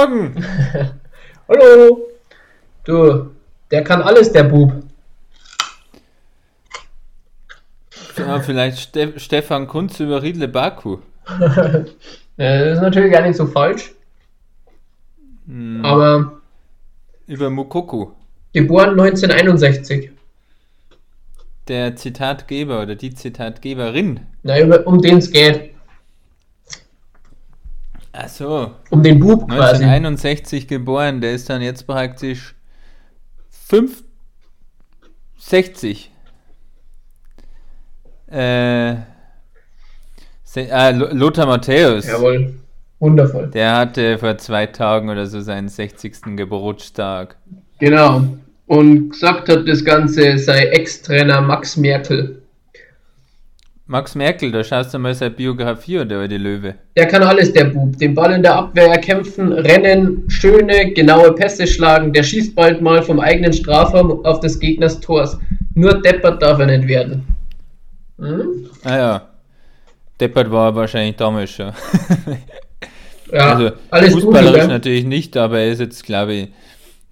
Morgen! Hallo! Du, der kann alles, der Bub. Ja, vielleicht Ste Stefan Kunz über Riedle Baku. das ist natürlich gar nicht so falsch. Hm, Aber über Mukoku. geboren 1961. Der Zitatgeber oder die Zitatgeberin. Na, über, um den es geht. Ach so, Um den Bub quasi. 1961 geboren, der ist dann jetzt praktisch 5, 60. Äh, ah, Lo- Lothar Matthäus. Jawohl. Wundervoll. Der hatte vor zwei Tagen oder so seinen 60. Geburtstag. Genau. Und gesagt hat, das Ganze sei Ex-Trainer Max Merkel. Max Merkel, da schaust du mal seine Biografie oder die Löwe. Der kann alles, der Bub. Den Ball in der Abwehr erkämpfen, rennen, schöne, genaue Pässe schlagen. Der schießt bald mal vom eigenen Strafraum auf des Gegners Tors. Nur deppert darf er nicht werden. Hm? Ah ja. Deppert war er wahrscheinlich damals schon. Ja, also alles gut. fußballerisch gell? natürlich nicht, aber er ist jetzt, glaube ich,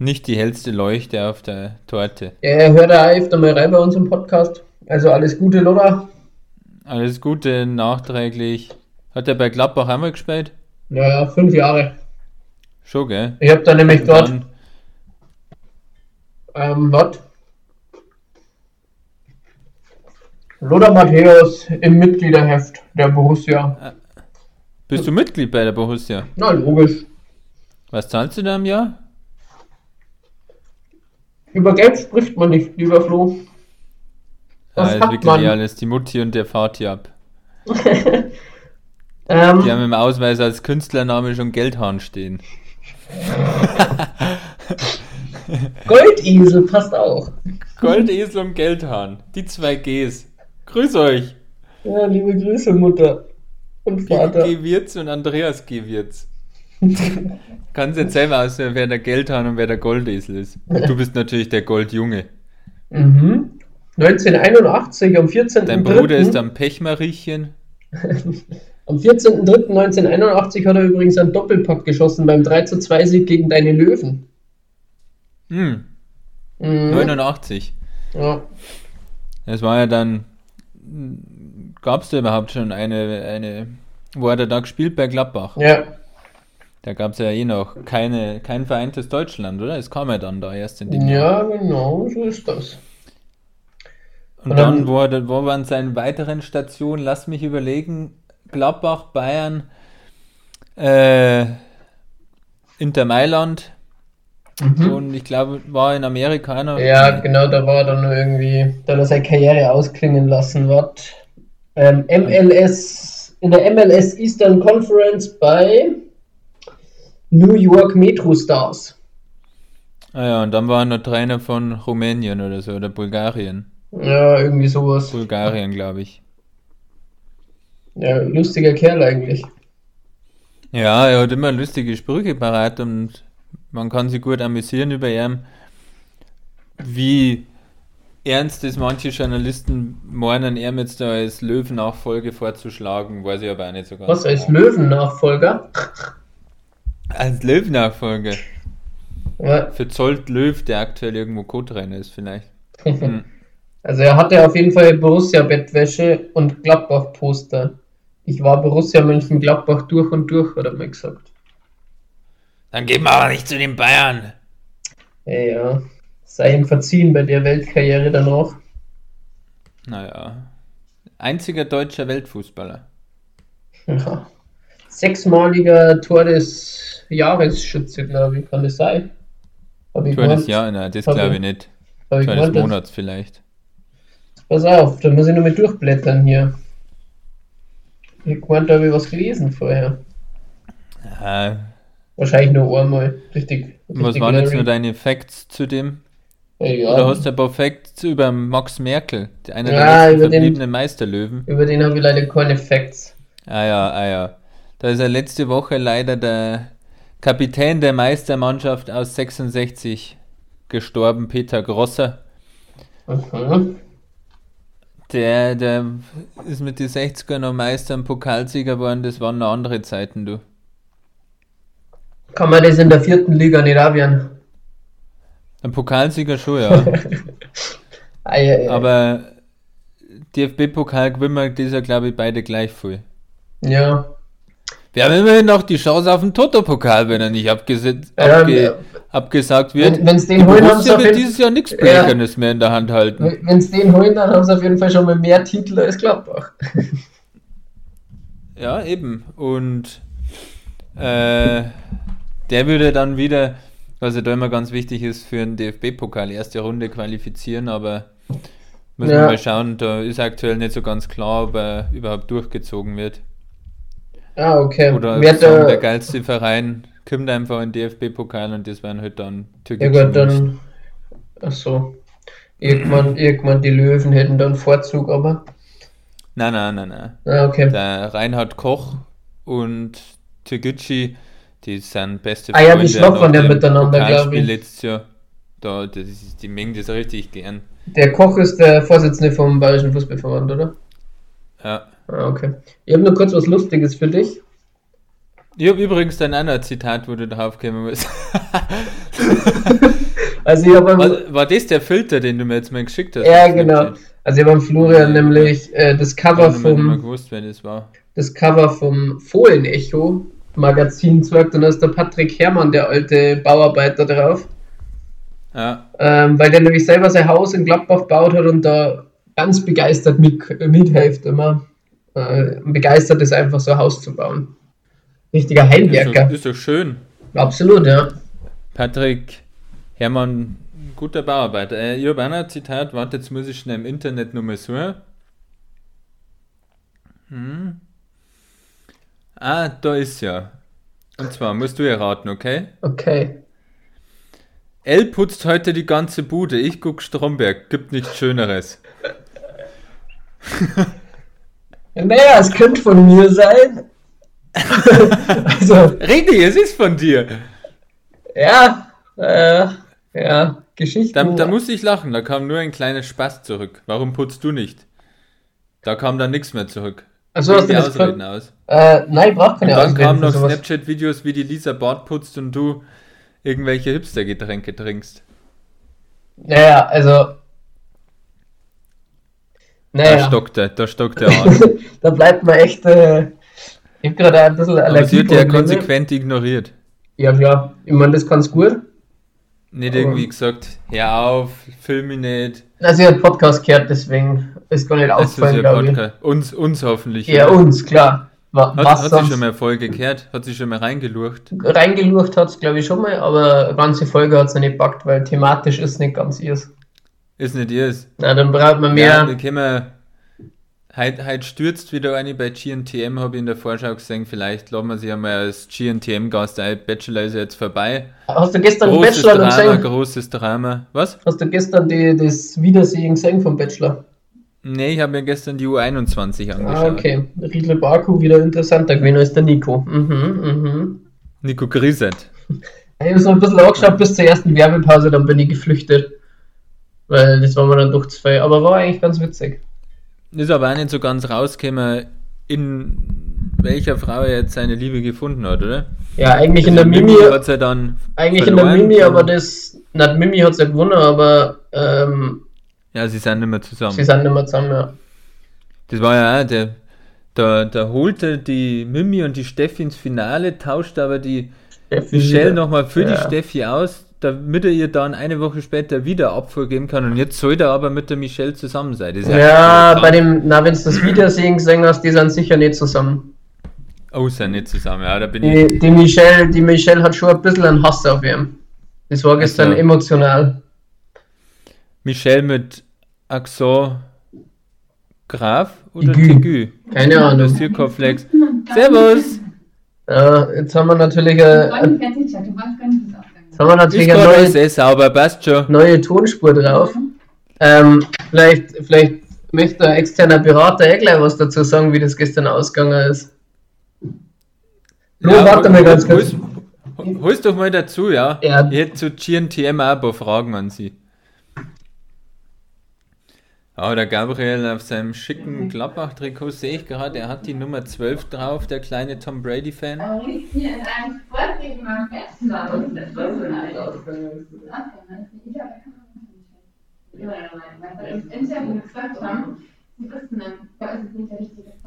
nicht die hellste Leuchte auf der Torte. Ja, er hört da öfter mal rein bei uns im Podcast. Also alles Gute, Lothar. Alles Gute nachträglich. Hat er bei Gladbach einmal gespielt? Ja, ja, fünf Jahre. Schon, gell? Ich habe da nämlich Und dort, ähm, was? Lothar Matthäus im Mitgliederheft der Borussia. Bist du Mitglied bei der Borussia? Na, logisch. Was zahlst du da im Jahr? Über Geld spricht man nicht, lieber Flo. Das ist hat wirklich man. alles die Mutti und der Vati ab. Ähm, Die haben im Ausweis als Künstlername schon Geldhahn stehen. Goldesel passt auch. Goldesel und Geldhahn. Die zwei Gs. Grüß euch. Ja, liebe Grüße, Mutter und Vater. G. Wirz und Andreas G. Wirz. Kannst jetzt selber auswählen, wer der Geldhahn und wer der Goldesel ist. Und du bist natürlich der Goldjunge. Mhm. 1981 am 14.03. Dein Bruder ist am Pechmariechen. Am 14.03.1981 hat er übrigens einen Doppelpack geschossen beim 3 zu 2 Sieg gegen deine Löwen. Hm, Mhm. 89. Ja. Das war ja dann. Gab es da überhaupt schon eine, eine. Wo hat er da gespielt bei Gladbach? ja, Da gab es ja eh noch keine, kein vereintes Deutschland, oder? Es kam ja dann da erst in dem Jahr. ja, genau, so ist das. Und Und dann, dann- wo, wo waren seine weiteren Stationen? Lass mich überlegen. Gladbach, Bayern, äh, Inter Mailand und ich glaube, war in Amerika einer. Mhm. Ja, genau, da war er dann nur irgendwie, da hat er seine Karriere ausklingen lassen. Was? Ähm, MLS, in der MLS Eastern Conference bei New York Metro Stars. Ah ja, und dann war er noch Trainer von Rumänien oder so, oder Bulgarien. Ja, irgendwie sowas. Bulgarien, glaube ich. Ja, lustiger Kerl eigentlich. Ja, er hat immer lustige Sprüche parat und man kann sich gut amüsieren über ihn. Wie ernst es manche Journalisten meinen, er jetzt da als Löwen-Nachfolge vorzuschlagen, weiß ich aber auch nicht so ganz. Was als genau. Löwen-Nachfolger? Als Löwen-Nachfolger. Ja, Für Zolt Löw, der aktuell irgendwo Co-Trainer ist, vielleicht. Hm. Also er hatte auf jeden Fall Borussia-Bettwäsche und Gladbach-Poster. Ich war Borussia Mönchengladbach durch und durch, hat er mal gesagt. Dann gehen wir aber nicht zu den Bayern. Ja, ja. Sei ihm verziehen bei der Weltkarriere danach. Naja. Einziger deutscher Weltfußballer. Ja. Sechsmaliger Tor des Jahresschütze, glaube ich, kann das sein? Tor des. Jahres, nein, das glaube ich- ich nicht. Tor des Monats vielleicht. Pass auf, da muss ich nur mit durchblättern hier. Ich meinte, da habe ich was gelesen vorher. Ja, Wahrscheinlich nur einmal. Richtig. was richtig waren jetzt nur deine Facts zu dem? Ja, Oder hast du ein paar Facts über Max Merkel, einer Ja, der letzten verbliebenen Meisterlöwen? Über den habe ich leider keine Facts. Ah ja, ah ja. Da ist ja letzte Woche leider der Kapitän der Meistermannschaft aus 66 gestorben, Peter Grosser. Mhm. Der, der ist mit den 60er noch Meister und Pokalsieger geworden, das waren noch andere Zeiten, du. Kann man das in der vierten Liga nicht auch werden? Ein Pokalsieger schon, ja. Aber DFB-Pokal gewinnen wir dieser, glaube ich, beide gleich viel. ja. Wir haben immerhin noch die Chance auf den Toto-Pokal, wenn er nicht Ja, abge, ja. abgesagt wird. Wenn- wenn's den holen, haben sie wird dieses Jahr nichts Ja. Blechernes mehr in der Hand halten. Wenn sie den holen, dann haben sie auf jeden Fall schon mal mehr Titel als Gladbach. Ja, eben. Und äh, der würde dann wieder, was ja da immer ganz wichtig ist, für den DFB-Pokal erste Runde qualifizieren, aber müssen wir Ja. mal schauen, da ist aktuell nicht so ganz klar, ob er überhaupt durchgezogen wird. Ah, okay. Oder Wer sagen, der geilste Verein kommt einfach in den DFB-Pokal und das wären halt dann ja Türkei. gut, dann. Achso. Irgendwann, irgendwann die Löwen hätten dann Vorzug, aber. Nein, nein, nein, nein. Ah, okay. Der Reinhard Koch und Tegucci, die sind beste Ah ja, die schnappern ja miteinander, Pokalspiel glaub ich. letztes Jahr. Da, das ist, die mengen das richtig gern. Der Koch ist der Vorsitzende vom Bayerischen Fußballverband, oder? Ja. Ah, okay. Ich habe nur kurz was Lustiges für dich. Ich habe übrigens dann auch noch ein Zitat, wo du drauf kommen musst. Also ich war, war das der Filter, den du mir jetzt mal geschickt hast? Ja, genau. Also ich habe Florian nämlich äh, das Ich Cover vom gewusst, wer das war. das Cover vom Fohlenecho Magazin zeigt und da ist der Patrick Herrmann, der alte Bauarbeiter drauf. Ja, Ähm, weil der nämlich selber sein Haus in Gladbach gebaut hat und da ganz begeistert mit, mithilft immer. Äh, begeistert ist einfach so ein Haus zu bauen. Richtiger ist Heimwerker. doch, ist doch schön. Absolut, ja. Patrick Hermann, guter Bauarbeiter. Äh, ich habe ein Zitat, warte, jetzt muss ich schnell im Internet nochmal suchen. Hm. Ah, da ist ja. Und zwar musst du erraten, okay? Okay. L putzt heute die ganze Bude. Ich guck Stromberg. Gibt nichts Schöneres. Naja, es könnte von mir sein. also, Richtig, es ist von dir. ja, äh, ja, Geschichten. Da, da muss ich lachen. Da kam nur ein kleiner Spaß zurück. Warum putzt du nicht? Da kam dann nichts mehr zurück. Wie hast du die das Ausreden aus. Äh, nein, ich brauch keine Und dann Ausreden kamen noch. Snapchat-Videos, wie die Lisa Bart putzt und du irgendwelche Hipster-Getränke trinkst. Naja, also. Da Naja, stockt er, da stockt er an. da bleibt man echt. Äh, ich hab gerade ein bisschen Aber sie wird ja konsequent ignoriert. Ja, klar. Ich meine, das kann's gut. Nicht Aber- irgendwie gesagt, hör auf, film mich nicht. Also, ich hab Podcast gehört, deswegen ist gar nicht ja glaube ich. Uns, uns hoffentlich. Ja, uns, klar. Wa- Hat, Was hat sie schon mal Folge gehört? Hat sie schon mal reingelurcht? Reingelurcht hat's, glaube ich, schon mal, aber eine ganze Folge hat's noch nicht packt, weil thematisch ist nicht ganz ihrs. Ist nicht ihrs. Na, dann braucht man Ja, mehr. da können wir. Heute, heute stürzt wieder eine bei GNTM, habe ich in der Vorschau gesehen. Vielleicht laden wir sie einmal als GNTM-Gast ein. Bachelor ist ja jetzt vorbei. Hast du gestern den Großes Bachelor Drama, gesehen? großes Drama. Was? Hast du gestern die, das Wiedersehen gesehen vom Bachelor? Nee, ich habe mir gestern die U21 angeschaut. Ah, okay. Riedle Baku wieder interessanter gewesen als der Nico. Mhm, mhm. Nico Griset. Ich habe so ein bisschen angeschaut bis zur ersten Werbepause, dann bin ich geflüchtet. Weil das war mir dann doch zu viel. Aber war eigentlich ganz witzig. Ist aber auch nicht so ganz rausgekommen, in welcher Frau er jetzt seine Liebe gefunden hat, oder? Ja, eigentlich in der Also Mimi, hat er dann eigentlich in der Mimi, aber das, na, die Mimi hat es ja gewonnen, aber ähm, Ja, sie sind nicht mehr zusammen. sie sind nicht mehr zusammen, ja. Das war ja auch, der, da, da holte die Mimi und die Steffi ins Finale, tauscht aber die Steffi Michelle nochmal für die Ja. Steffi aus, damit er ihr dann eine Woche später wieder Abfuhr geben kann. Und jetzt soll er aber mit der Michelle zusammen sein. Das ist Ja, bei dem, na, wenn du das Wiedersehen gesehen hast, die sind sicher nicht zusammen. Oh, sind nicht zusammen. Ja, da bin ich. Die, die, Michelle, die Michelle hat schon ein bisschen einen Hass auf ihn. Das war gestern Also- emotional. Michelle mit Axon Graf oder Tigü. Keine Das Ahnung. Sirkoflex. Servus! Ja, jetzt haben wir natürlich, äh, Freunde jetzt haben wir Ist natürlich eine neue, eh sauber, passt schon. neue Tonspur drauf. Ähm, vielleicht, vielleicht möchte ein externer Berater eh gleich was dazu sagen, wie das gestern ausgegangen ist. Flo, warte mal ganz kurz. Hol's doch mal dazu, ja. Ja. Ich hätte zu GNTM auch ein paar Fragen an Sie. Ja, der Gabriel auf seinem schicken Gladbach-Trikot sehe ich gerade, er hat die Nummer 12 drauf, der kleine Tom Brady-Fan.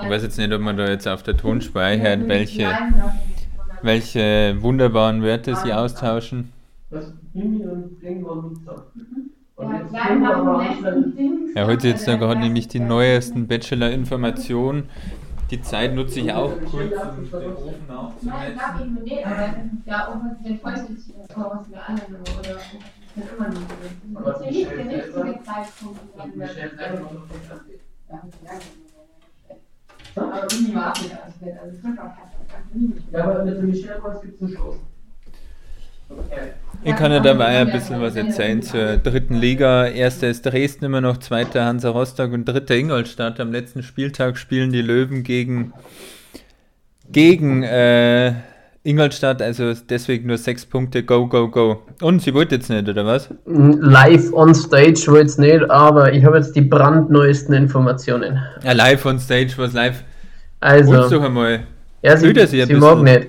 Ich weiß jetzt nicht, ob man da jetzt auf der Ton speichert, welche, welche wunderbaren Werte sie austauschen. Das Mimi und Ding waren nicht. Und Ja, heute jetzt da gerade nämlich die neuesten Bachelor-Informationen. Die Zeit nutze ich auch kurz, um den Ofen Nein, aufzuheizen. ich ja heute was wir alle oder immer noch. Aber Das ist nicht der richtige Zeitpunkt, nicht abgeht. Ja, das nicht also auch Ja, aber mit dem Michelle was gibt es eine Chance. Ich kann ja dabei ein bisschen was erzählen zur dritten Liga. Erster ist Dresden immer noch, zweiter Hansa Rostock und dritter Ingolstadt. Am letzten Spieltag spielen die Löwen gegen, gegen äh, Ingolstadt, also deswegen nur sechs Punkte, go, go, go. Und sie wollte jetzt nicht, oder was? Live on stage wohl jetzt nicht, aber ich habe jetzt die brandneuesten Informationen. Ja, live on stage, was live. Also, Hol's doch einmal. ja, sie, sie sie, mag bisschen.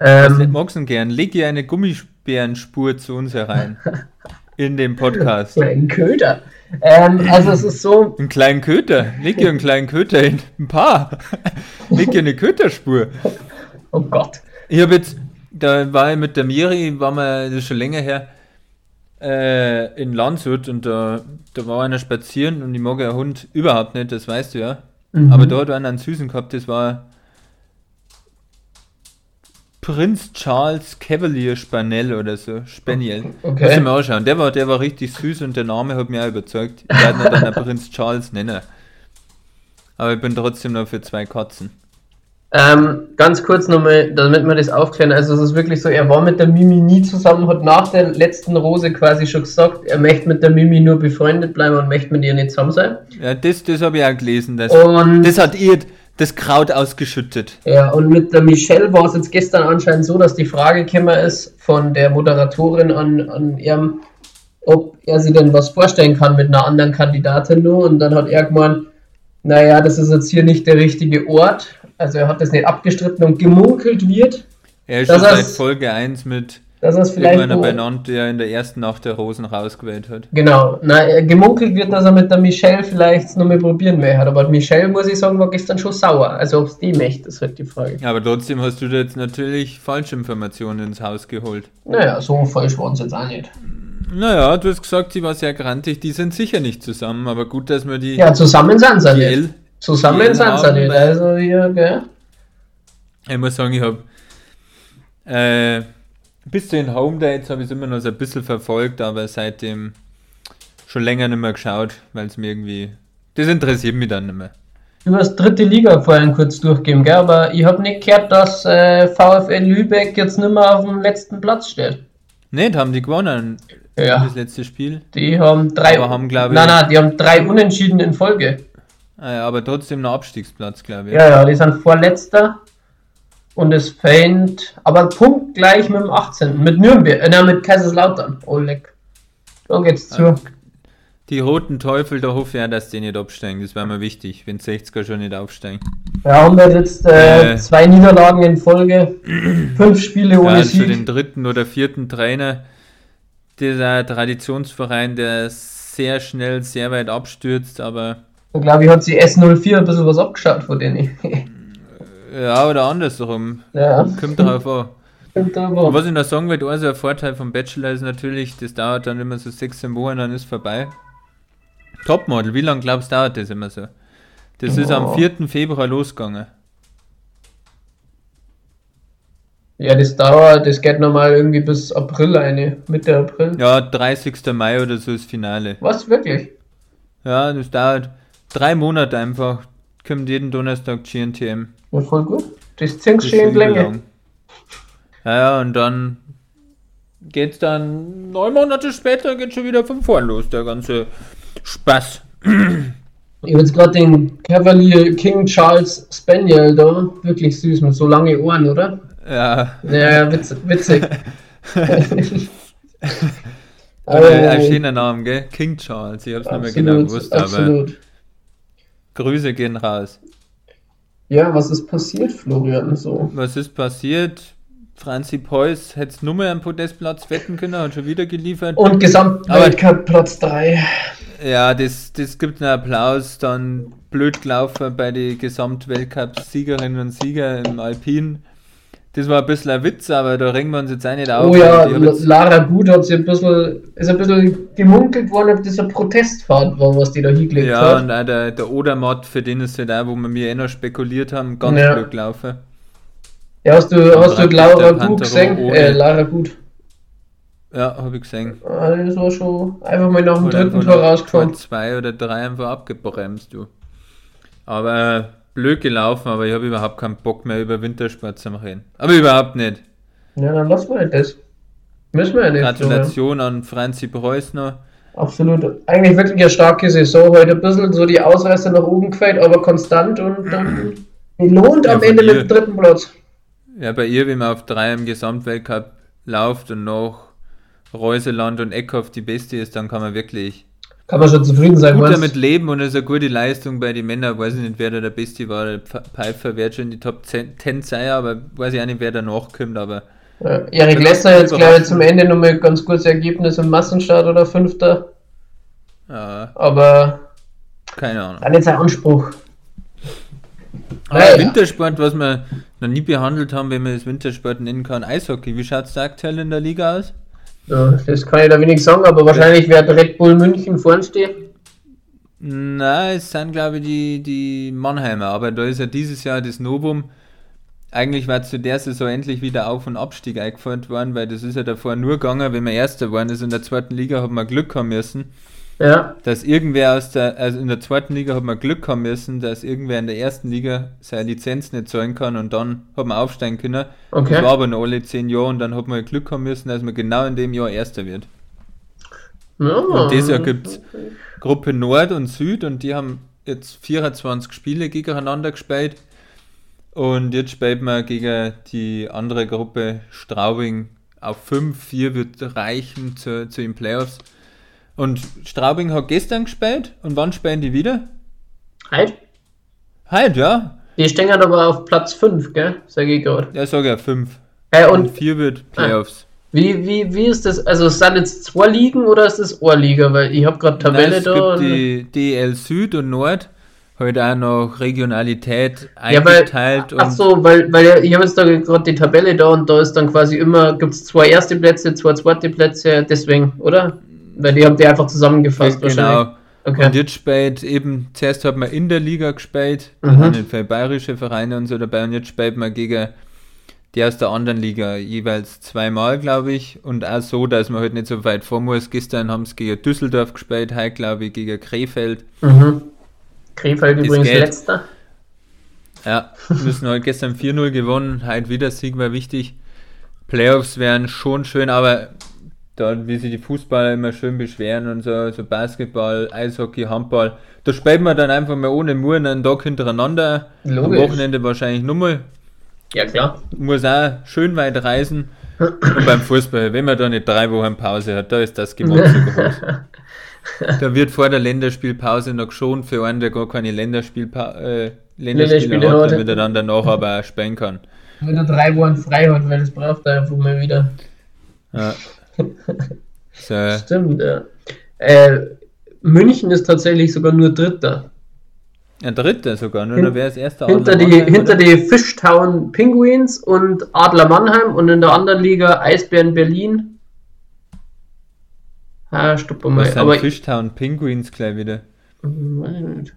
Nicht. Was Ähm, magst du gern? Leg ihr eine Gummibärenspur zu uns herein. In dem Podcast. so ein Köder. Ähm, also es ist so, Einen kleinen Köter. Leg ihr einen kleinen Köter hin. Ein paar. Leg ihr eine Köterspur. oh Gott. Ich habe jetzt, da war ich mit der Miri, war wir, das ist schon länger her, äh, in Landshut und da, da war einer spazieren und ich mag ja Hund überhaupt nicht, das weißt du ja. Mhm. Aber da hat einer einen Süßen gehabt, das war Prinz Charles Cavalier Spaniel oder so, Spaniel. Okay. Muss ich mir anschauen. Der war, der war richtig süß und der Name hat mich auch überzeugt. Ich werde ihn dann auch Prinz Charles nennen. Aber ich bin trotzdem noch für zwei Katzen. Ähm, ganz kurz nochmal, damit wir das aufklären. Also es ist wirklich so, er war mit der Mimi nie zusammen, hat nach der letzten Rose quasi schon gesagt, er möchte mit der Mimi nur befreundet bleiben und möchte mit ihr nicht zusammen sein. Ja, das, das habe ich auch gelesen. Das, Und, das hat ihr das Kraut ausgeschüttet. ja, und mit der Michelle war es jetzt gestern anscheinend so, dass die Frage gekommen ist von der Moderatorin an, an ihrem, ob er sich denn was vorstellen kann mit einer anderen Kandidatin nur. Und dann hat er gemeint, naja, das ist jetzt hier nicht der richtige Ort. Also er hat das nicht abgestritten und gemunkelt wird, Er ist schon seit Folge 1 mit dass er es vielleicht... irgendeiner benannt, der in der ersten Nacht der Rosen rausgewählt hat. Genau, na, äh, gemunkelt wird, dass er mit der Michelle vielleicht noch mal probieren will. Aber Michelle, muss ich sagen, war gestern schon sauer. Also, ob es die möchte, ist halt die Frage. Aber trotzdem hast du da jetzt natürlich Falschinformationen ins Haus geholt. Naja, so falsch waren sie jetzt auch nicht. Naja, du hast gesagt, sie war sehr grantig. Die sind sicher nicht zusammen, aber gut, dass wir die Ja, zusammen sind sie nicht. Zusammen sind sie nicht. Also, hier, gell? Ich muss sagen, ich habe äh, bis zu den Home Dates habe ich es immer noch so ein bisschen verfolgt, aber seitdem schon länger nicht mehr geschaut, weil es mir irgendwie. Das interessiert mich dann nicht mehr. Du hast dritte Liga vorhin kurz durchgegeben, gell? Aber ich habe nicht gehört, dass äh, VfL Lübeck jetzt nicht mehr auf dem letzten Platz steht. Nicht, haben die gewonnen, Ja. das letzte Spiel. Die haben drei. Aber haben, glaub ich- nein, nein, die haben drei Unentschieden in Folge. Ah ja, aber trotzdem ein Abstiegsplatz, glaube ich. Ja, ja, die sind vorletzter. Und es fängt, aber punktgleich mit dem 18. Mit Nürnberg, äh, mit Kaiserslautern. Oh, leck. Da geht's zu. Die roten Teufel, da hoffe ich auch, dass die nicht absteigen. Das wäre mir wichtig, wenn 60er schon nicht aufsteigen. Ja, haben wir jetzt äh, Äh. zwei Niederlagen in Folge. Fünf Spiele ohne Ja, für den Sieg. dritten oder vierten Trainer, dieser Traditionsverein, der sehr schnell, sehr weit abstürzt, aber Ich glaube, ich hat sie S04 ein bisschen was abgeschaut von denen. ja, oder andersrum. ja, Kommt darauf an. stimmt Und aber. was ich noch sagen will, also ein Vorteil vom Bachelor ist natürlich, das dauert dann immer so 16 Wochen, dann ist vorbei. Topmodel, wie lange glaubst du dauert das immer so? Das ist am Ja. 4. Februar losgegangen. Ja, das dauert, das geht normal irgendwie bis April eine, Mitte April. Ja, 30. Mai oder so ist Finale. Was, wirklich? Ja, das dauert drei Monate einfach. Kommt jeden Donnerstag GNTM. Ja, voll gut. Das du schön Länge. Ja, ja, und dann geht's dann neun Monate später geht schon wieder von vorn los, der ganze Spaß. Ich habe jetzt gerade den Cavalier King Charles Spaniel da. Wirklich süß, mit so lange Ohren, oder? Ja, Ja, witz, witzig. aber ein schöner Name, gell? King Charles, ich hab's nicht mehr genau gewusst, aber absolut. Grüße gehen raus. Ja, was ist passiert, Florian? So. Was ist passiert? Franzi Preuß hätte es nur mehr am Podestplatz wetten können, hat schon wieder geliefert. Und Gesamtweltcup Platz 3. Ja, das, das gibt einen Applaus. Dann blöd gelaufen bei den Gesamtweltcup-Siegerinnen und Sieger im Alpin. Das war ein bisschen ein Witz, aber da ringen wir uns jetzt auch nicht auf. Oh ja, hab Lara Gut hat sich ein bisschen, ist ein bisschen gemunkelt worden, ob das eine Protestfahrt war, was die da hingelegt ja hat. und auch der, der Odermatt, für den ist halt auch, wo wir mir eh noch spekuliert haben, ganz Ja. blöd gelaufen. Ja, hast du, hast du der Gut gesehen? Äh, Lara Gut. Ja, habe ich gesehen. Ah, Das war schon einfach mal nach dem Oder dritten Tor rausgekommen. Zwei oder drei einfach abgebremst, du. Aber blöd gelaufen, aber ich habe überhaupt keinen Bock mehr über Wintersport zu reden. Aber überhaupt nicht. Ja, dann lassen wir halt das. Müssen wir ja nicht. Gratulation an Franzi Preuß noch. Absolut. Eigentlich wirklich eine starke Saison. Heute ein bisschen so die Ausreißer nach oben gefällt, aber konstant und dann lohnt Ja, am Ende ihr. mit dem dritten Platz. Ja, bei ihr, wenn man auf drei im Gesamtweltcup läuft und noch Reuseland und Eckhoff die beste ist, dann kann man wirklich Kann man schon zufrieden sein, gut meinst damit leben und es ist eine gute Leistung bei den Männern. Weiß ich nicht, wer da der Beste war. Der Pf- Pfeiffer wird schon in die Top 10 10 sein, aber weiß ich auch nicht, wer danach kommt. Aber Ja, Erik Lesser jetzt, glaube ich, zum Ende nochmal ganz gutes Ergebnis im Massenstart oder Fünfter. ja, Aber keine Ahnung. dann jetzt ein Anspruch. Aber Naja. Wintersport, was wir noch nie behandelt haben, wenn man das Wintersport nennen kann, Eishockey. Wie schaut es da aktuell in der Liga aus? Ja, das kann ich da wenig sagen, aber wahrscheinlich wird Red Bull München vorn stehen. Nein, es sind glaube ich die, die Mannheimer, aber da ist ja dieses Jahr das Novum. Eigentlich war zu der Saison endlich wieder Auf- und Abstieg eingeführt worden, weil das ist ja davor nur gegangen, wenn man Erster geworden ist in der zweiten Liga, hat man Glück haben müssen, Ja, dass irgendwer aus der, also in der zweiten Liga hat man Glück haben müssen, dass irgendwer in der ersten Liga seine Lizenz nicht zahlen kann und dann hat man aufsteigen können. Okay. Das war aber noch alle zehn Jahre und dann hat man Glück haben müssen, dass man genau in dem Jahr Erster wird. ja. Und dieses Jahr gibt es Gruppe Nord und Süd und die haben jetzt 24 Spiele gegeneinander gespielt. Und jetzt spielt man gegen die andere Gruppe Straubing auf 5. 4 wird reichen zu, zu den Playoffs. Und Straubing hat gestern gespielt und wann spielen die wieder? Halt. Heute, ja. Die stehen halt aber auf Platz 5, gell? Sag ich gerade. Ja, sage ja 5. Äh, Und und 4 wird Playoffs. wie, wie, wie ist das? Also, sind jetzt zwei Ligen oder ist das eine Liga? Weil ich habe gerade Tabelle Nein, es da. gibt und- die DL Süd und Nord. Heute auch noch Regionalität Ja, weil, eingeteilt. ach so, weil, weil ich habe jetzt da gerade die Tabelle da und da ist dann quasi immer, gibt es zwei erste Plätze, zwei zweite Plätze, deswegen, oder? Weil die haben die einfach zusammengefasst wahrscheinlich. Genau. Okay. Und jetzt spielt eben, zuerst hat man in der Liga gespielt, da Mhm. viele bayerische Vereine und so dabei, und jetzt spielt man gegen die aus der anderen Liga jeweils zweimal, glaube ich, und auch so, dass man halt nicht so weit vor muss. Gestern haben sie gegen Düsseldorf gespielt, heute glaube ich gegen Krefeld. Mhm. Krefeld Das übrigens geht. letzter. Ja, müssen halt gestern 4-0 gewonnen, heute wieder Sieg war wichtig. Playoffs wären schon schön, aber da, wie sich die Fußballer immer schön beschweren und so, so Basketball, Eishockey, Handball, da spielt man dann einfach mal ohne Muren einen Tag hintereinander. Logisch. Am Wochenende wahrscheinlich nochmal. Ja, klar. Muss auch schön weit reisen. Und beim Fußball, wenn man da nicht drei Wochen Pause hat, da ist das Gemotze groß. Da wird vor der Länderspielpause noch geschont für einen, der gar keine Länderspielpa äh, Länderspiele Länderspiele hat, hat. damit er dann danach aber auch spielen kann. Wenn er drei Wochen frei hat, weil das braucht er einfach mal wieder. Ja. So, Stimmt, ja. Äh, München ist tatsächlich sogar nur Dritter. ein dritter sogar, nur Hin- wäre es erster Hinter Adler die, Mannheim, hinter oder? die Fishtown Penguins und Adler Mannheim und in der anderen Liga Eisbären Berlin. Ah, stopp mal. Was Aber Fishtown Penguins gleich wieder? Weiß ich nicht.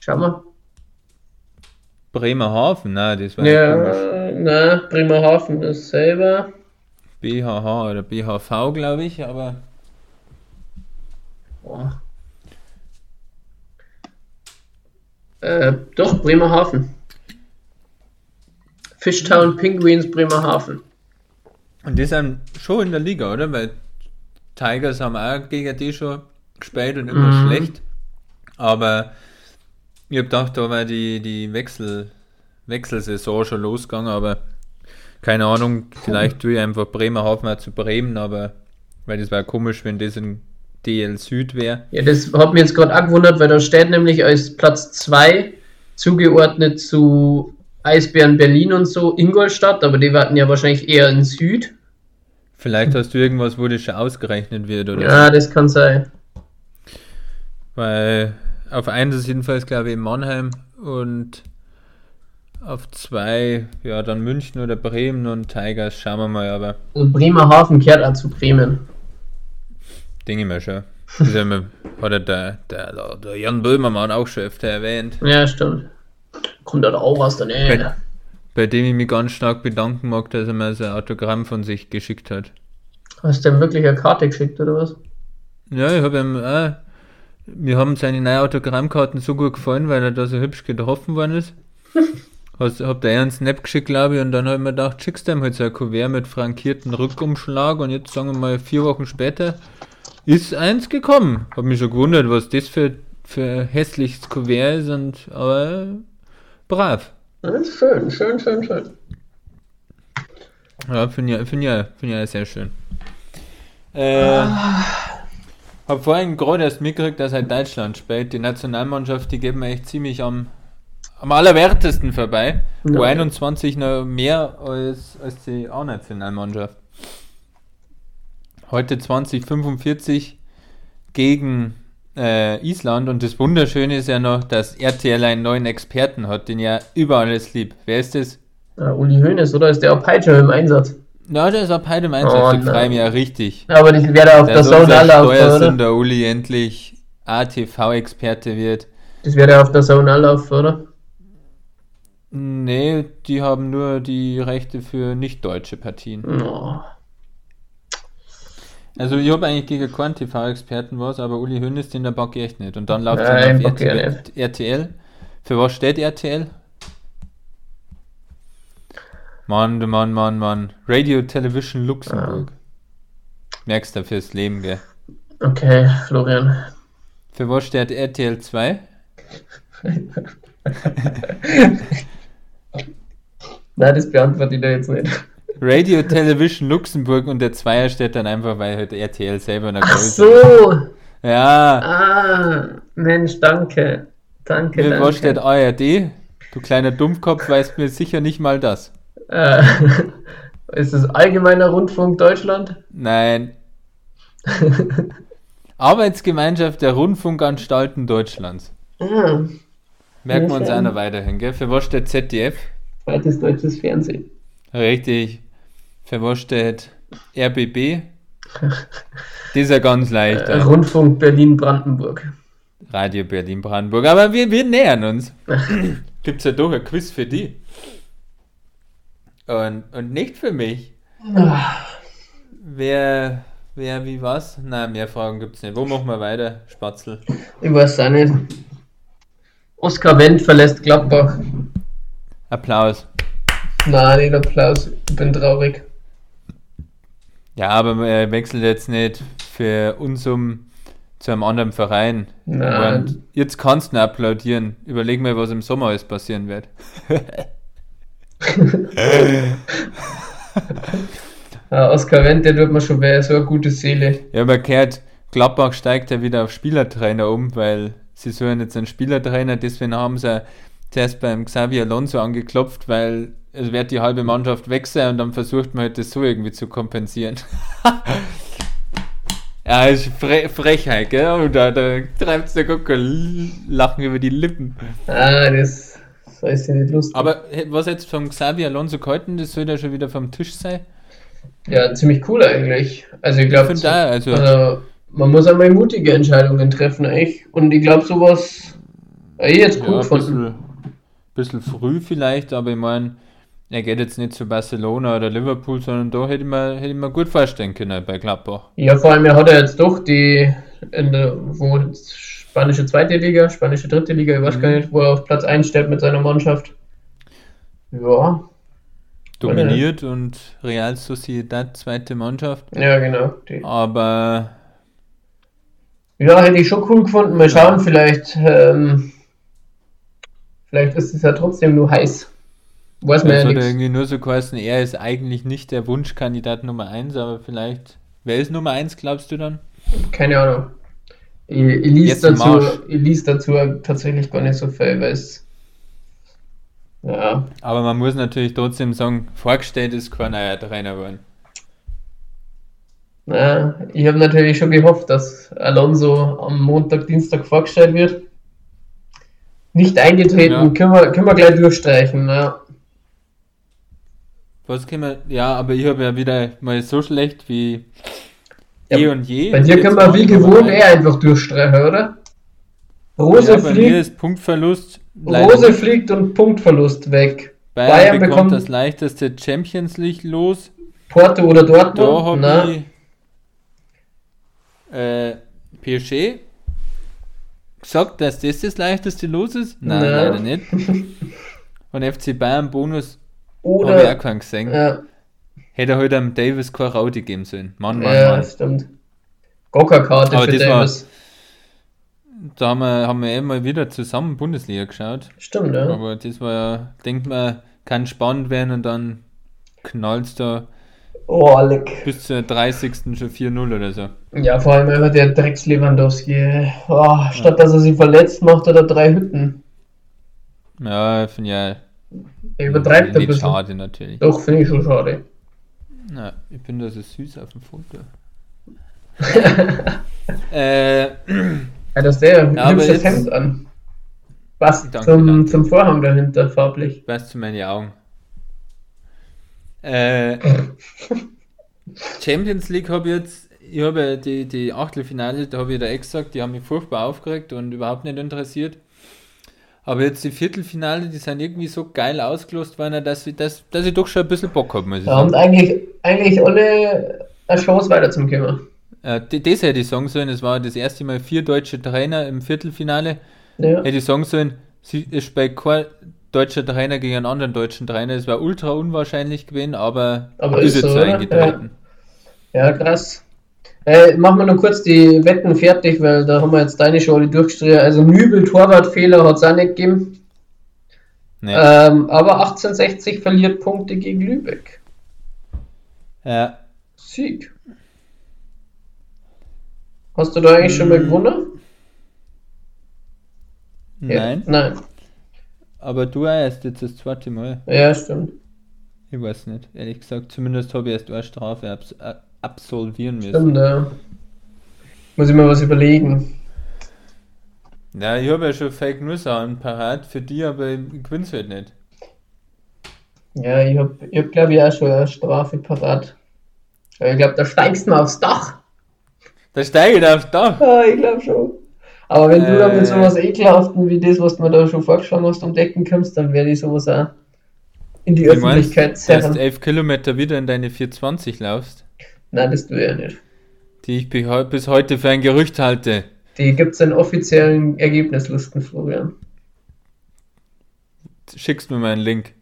Schau mal. Bremerhaven, nein, das war ja. komisch. Ja, na, Bremerhaven ist selber. BHH oder BHV, glaube ich, aber Boah. Äh, doch, Bremerhaven. Fishtown Penguins Bremerhaven. Und die sind schon in der Liga, oder? Weil Tigers haben auch gegen die schon gespielt und immer Mhm. schlecht. Aber ich habe gedacht, da war die, die Wechsel, Wechselsaison schon losgegangen, aber keine Ahnung, vielleicht tue ich einfach Bremerhaven zu Bremen, aber weil das wäre komisch, wenn das in DL Süd wäre. Ja, das hat mich jetzt gerade auch gewundert, weil da steht nämlich als Platz 2 zugeordnet zu Eisbären Berlin und so Ingolstadt, aber die warten ja wahrscheinlich eher in Süd. Vielleicht hast du irgendwas, wo das schon ausgerechnet wird oder Ja, das kann sein. Weil auf 1 ist jedenfalls, glaube ich, in Mannheim und auf 2, ja, dann München oder Bremen und Tigers, schauen wir mal, aber Also Bremerhaven kehrt auch zu Bremen. denke ich mir schon. Das hat ja der, der, der Jan Böhmermann auch schon öfter erwähnt. Ja, stimmt. Kommt da auch was dann, ey. Bei, bei dem ich mich ganz stark bedanken mag, dass er mir so ein Autogramm von sich geschickt hat. Hast du ihm wirklich eine Karte geschickt, oder was? Ja, ich habe ihm auch, mir haben seine neuen Autogrammkarten so gut gefallen, weil er da so hübsch getroffen worden ist. Hast, hab da einen Snap geschickt, glaube ich, und dann habe ich mir gedacht, schickst du ihm halt so ein Kuvert mit frankierten Rückumschlag und jetzt sagen wir mal vier Wochen später ist eins gekommen. Hab mich schon gewundert, was das für, für hässliches Kuvert ist und aber brav. Ja, Das ist schön, schön, schön, schön. Ja, finde ich, find ich, find ich sehr schön. Äh, hab vorhin gerade erst mitgekriegt, dass halt Deutschland spielt. Die Nationalmannschaft, die geht mir echt ziemlich am, am allerwertesten vorbei. Ja. U21 noch mehr als, als die A-Nationalmannschaft. Heute 2045 gegen äh, Island und das Wunderschöne ist ja noch, dass RTL einen neuen Experten hat, den ja über alles lieb. Wer ist das? Ja, Uli Hoeneß, oder? Ist der auch Peitsche im Einsatz? Na, der ist ab heute im Einsatz, Oh, ich freue mich ja richtig. Aber das wäre da auf der Zone Anlauf, oder? Steuersünder Uli endlich ATV-Experte wird. Das wäre auf der Zone Anlauf, oder? Nee, die haben nur die Rechte für nicht-deutsche Partien. Oh. Also ich habe eigentlich gegen keinen TV-Experten was, aber Uli Hoeneß, den der bock ich echt nicht. Und dann läuft es bock auf RTL. RTL. Für was steht RTL? Mann, du Mann, Mann, Mann. Radio Television Luxemburg. Merkst du fürs Leben, gell? Okay, Florian. Für was steht RTL 2? Nein, das beantworte ich dir jetzt nicht. Radio Television Luxemburg und der Zweier steht dann einfach, weil halt RTL selber eine Ach Größe so! Ja, Ah, Mensch, danke. Danke, für danke. was steht ARD? Du kleiner Dummkopf weißt mir sicher nicht mal das. Äh, ist es Allgemeiner Rundfunk Deutschland? Nein. Arbeitsgemeinschaft der Rundfunkanstalten Deutschlands. ah, Merken wir uns einer weiterhin, gell? Für was steht ZDF? Zweites deutsches Fernsehen. Richtig. Steht RBB? Das ist ja ganz leicht. Äh. Rundfunk Berlin-Brandenburg. Radio Berlin-Brandenburg. Aber wir, wir nähern uns. Gibt es ja doch ein Quiz für die. Und, und nicht für mich. Wer, wer, wie, was? Nein, mehr Fragen gibt es nicht. Wo machen wir weiter, Spatzel? Ich weiß auch nicht. Oskar Wendt verlässt Gladbach. Applaus. Nein, nicht Applaus. Ich bin traurig. Ja, aber er wechselt jetzt nicht für uns um zu einem anderen Verein. Nein. Und jetzt kannst du ihn applaudieren. Überleg mal, was im Sommer alles passieren wird. Ja, Oskar Wendt, der tut mir schon weh, so eine gute Seele. Ja, aber gehört, Gladbach steigt ja wieder auf Spielertrainer um, weil sie suchen jetzt einen Spielertrainer, deswegen haben sie zuerst beim Xavier Alonso angeklopft, weil es wird die halbe Mannschaft weg sein und dann versucht man halt das so irgendwie zu kompensieren. ja, ist Fre Frechheit, gell? Und da, da treibt der Gucker Lachen über die Lippen. Ah, das, das ist ja nicht lustig. Aber was jetzt vom Xavier Alonso gehalten, das soll ja schon wieder vom Tisch sein. Ja, ziemlich cool eigentlich. Also ich glaube, also, also, man muss einmal mutige Entscheidungen treffen, echt. Und ich glaube, sowas ich jetzt cool ja, gefunden. Bisschen, früh vielleicht, aber ich meine, er geht jetzt nicht zu Barcelona oder Liverpool, sondern da hätte ich mir, hätte mir gut vorstellen können bei Gladbach. Ja, vor allem, er hat ja jetzt doch die, in der, wo spanische zweite Liga, spanische dritte Liga, ich weiß Mhm. gar nicht, wo er auf Platz 1 steht mit seiner Mannschaft. Ja, Dominiert und Real Sociedad zweite Mannschaft, ja, genau. Die. aber Ja, hätte ich schon cool gefunden. Mal schauen, vielleicht, ähm, vielleicht ist es ja trotzdem nur heiß. Weiß man es ja nichts. irgendwie nur so geheißen, er ist eigentlich nicht der Wunschkandidat Nummer 1, aber vielleicht, wer ist Nummer 1, glaubst du dann? Keine Ahnung. Ich, ich lies Jetzt im dazu, ich lies dazu tatsächlich gar nicht so viel, weil es Ja, Aber man muss natürlich trotzdem sagen, vorgestellt ist kein neuer Trainer geworden. ja ich habe natürlich schon gehofft, dass Alonso am Montag, Dienstag vorgestellt wird. Nicht eingetreten, Ja. können, wir, können wir gleich durchstreichen. Ja. Was können wir, ja, aber ich habe ja wieder mal so schlecht wie Ja, eh und je. Bei dir können wir wie gewohnt eher einfach durchstreichen, oder? Rose, ja, fliegt, ist Punktverlust. leider Rose fliegt und Punktverlust weg. Bayern, Bayern bekommt bekommt- das leichteste Champions League los. Porto oder Da Dortmund? habe Na, ich äh, PSG gesagt, dass das das leichteste los ist. Nein, Na. leider nicht. Und FC Bayern Bonus habe ich auch oder. keinen gesehen. Ja, Hätte er heute am Davis keine Raute geben sollen. Mann, Mann, ja, Mann. stimmt. Gokka-Karte Aber für das war- Davis. Da haben wir, haben wir eh mal wieder zusammen Bundesliga geschaut. Stimmt, ja. Aber das war ja, denkt man, kann spannend werden und dann knallt's da Oh, leck. bis zur 30. schon 4-0 oder so. Ja, vor allem immer der Drecks Lewandowski. Oh, statt dass er sich verletzt, macht er da drei Hütten. Ja, finde ja Er übertreibt ein bisschen. schade natürlich. Doch, finde ich schon schade. Na, ich bin da so süß auf dem Foto. äh, Ja, das ist der Ja, hübsches Hemd an. Passt Danke, zum, danke. zum Vorhang dahinter farblich. was zu meine Augen. Äh, Champions League habe ich jetzt, ich habe ja die, die Achtelfinale, da habe ich da eh gesagt, die haben mich furchtbar aufgeregt und überhaupt nicht interessiert. Aber jetzt die Viertelfinale, die sind irgendwie so geil ausgelost worden, dass ich, dass, dass ich doch schon ein bisschen Bock habe, muss Da haben eigentlich, eigentlich alle eine Chance weiter zum Kommen. Äh, das hätte ich sagen sollen, es war das erste Mal vier deutsche Trainer im Viertelfinale. Ja. Hätte ich sagen sollen, sie ist bei kein deutscher Trainer gegen einen anderen deutschen Trainer. Es war ultra unwahrscheinlich gewesen, aber, Aber ist ist jetzt so, eingetreten. ja, krass. Äh, machen wir noch kurz die Wetten fertig, weil da haben wir jetzt deine Show die durchgestrichen. Also Nübel Torwartfehler hat es auch nicht gegeben. Nee. Ähm, aber 1860 verliert Punkte gegen Lübeck. Ja, Sieg. Hast du da eigentlich schon mal Mm, gewonnen? nein, Ja, nein. Aber du auch erst jetzt das zweite Mal. Ja, stimmt. Ich weiß nicht, ehrlich gesagt. Zumindest habe ich erst eine Strafe abs äh, absolvieren müssen. Stimmt, ja. Muss ich mal was überlegen. Ja, ich habe ja schon Fake News an parat für die, aber ich gewinn's halt nicht. Ja, ich hab, ich hab glaube ich auch schon eine Strafe parat. Aber ich glaube, da steigst du mal aufs Dach. Da steige ich aufs Dach. Ja, ich glaube schon. Aber wenn du dann mit Äh. sowas ekelhaften wie das, was du mir da schon vorgeschlagen hast, umdecken kommst, dann werde ich sowas auch in die Du Öffentlichkeit dass du zerren. 11 Kilometer wieder in deine 420 laufst, Nein, das tue ich ja nicht. die ich bis heute für ein Gerücht halte. Die gibt es in offiziellen Ergebnislisten, Florian. Schickst mir mal einen Link.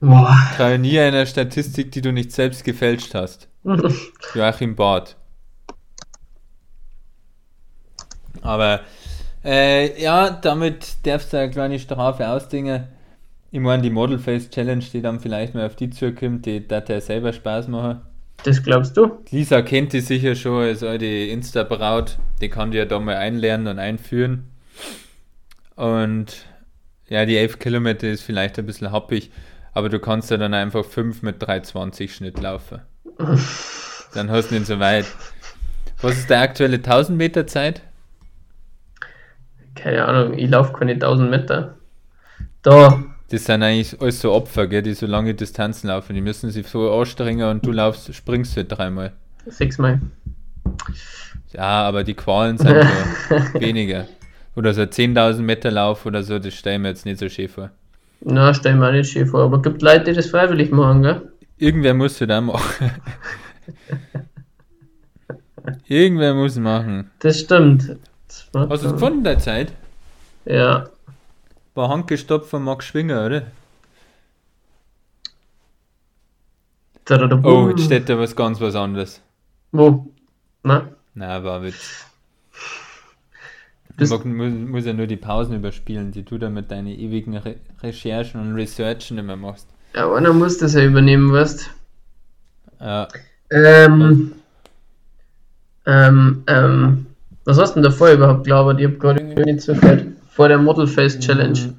Boah. Traue nie einer Statistik, die du nicht selbst gefälscht hast. Joachim Barth. Aber äh, ja, damit darfst du eine kleine Strafe ausdingen. Ich meine, die Model Face Challenge, die dann vielleicht mal auf die zukommt, die darf ja selber Spaß machen. Das glaubst du? Lisa kennt die sicher schon als alte Insta-Braut. Die kann die ja da mal einlernen und einführen. Und ja, die 11 Kilometer ist vielleicht ein bisschen happig, aber du kannst ja dann einfach 5 mit 3,20 Schnitt laufen. Dann hast du nicht so weit. Was ist der aktuelle 1000 Meter Zeit? Keine Ahnung, ich laufe keine 1000 Meter. Da, Das sind eigentlich alles so Opfer, gell, die so lange Distanzen laufen. Die müssen sich so anstrengen und du laufst, springst halt dreimal. sechsmal. Ja, aber die Qualen sind so weniger. Oder so 10.000 Meter Lauf oder so, das stellen wir jetzt nicht so schön vor. Na, stell mir auch nicht schön vor, aber gibt Leute, die das freiwillig machen, gell? Irgendwer muss es da machen. Irgendwer muss es machen. Das stimmt. Hast du es gefunden, der Zeit? Ja. War handgestoppt von Max Schwinger, oder? Oh, jetzt steht da was ganz was anderes. Wo? Na? Na, war Witz. Das- muss, muss ja nur die Pausen überspielen, die du da mit deinen ewigen Re Recherchen und Researchen immer machst. Ja, einer muss das ja übernehmen, weißt Ja, Ähm. Ähm, ähm. Was hast du denn davor überhaupt gelabert? Ich hab gerade irgendwie zugehört. Vor der Model Face Challenge.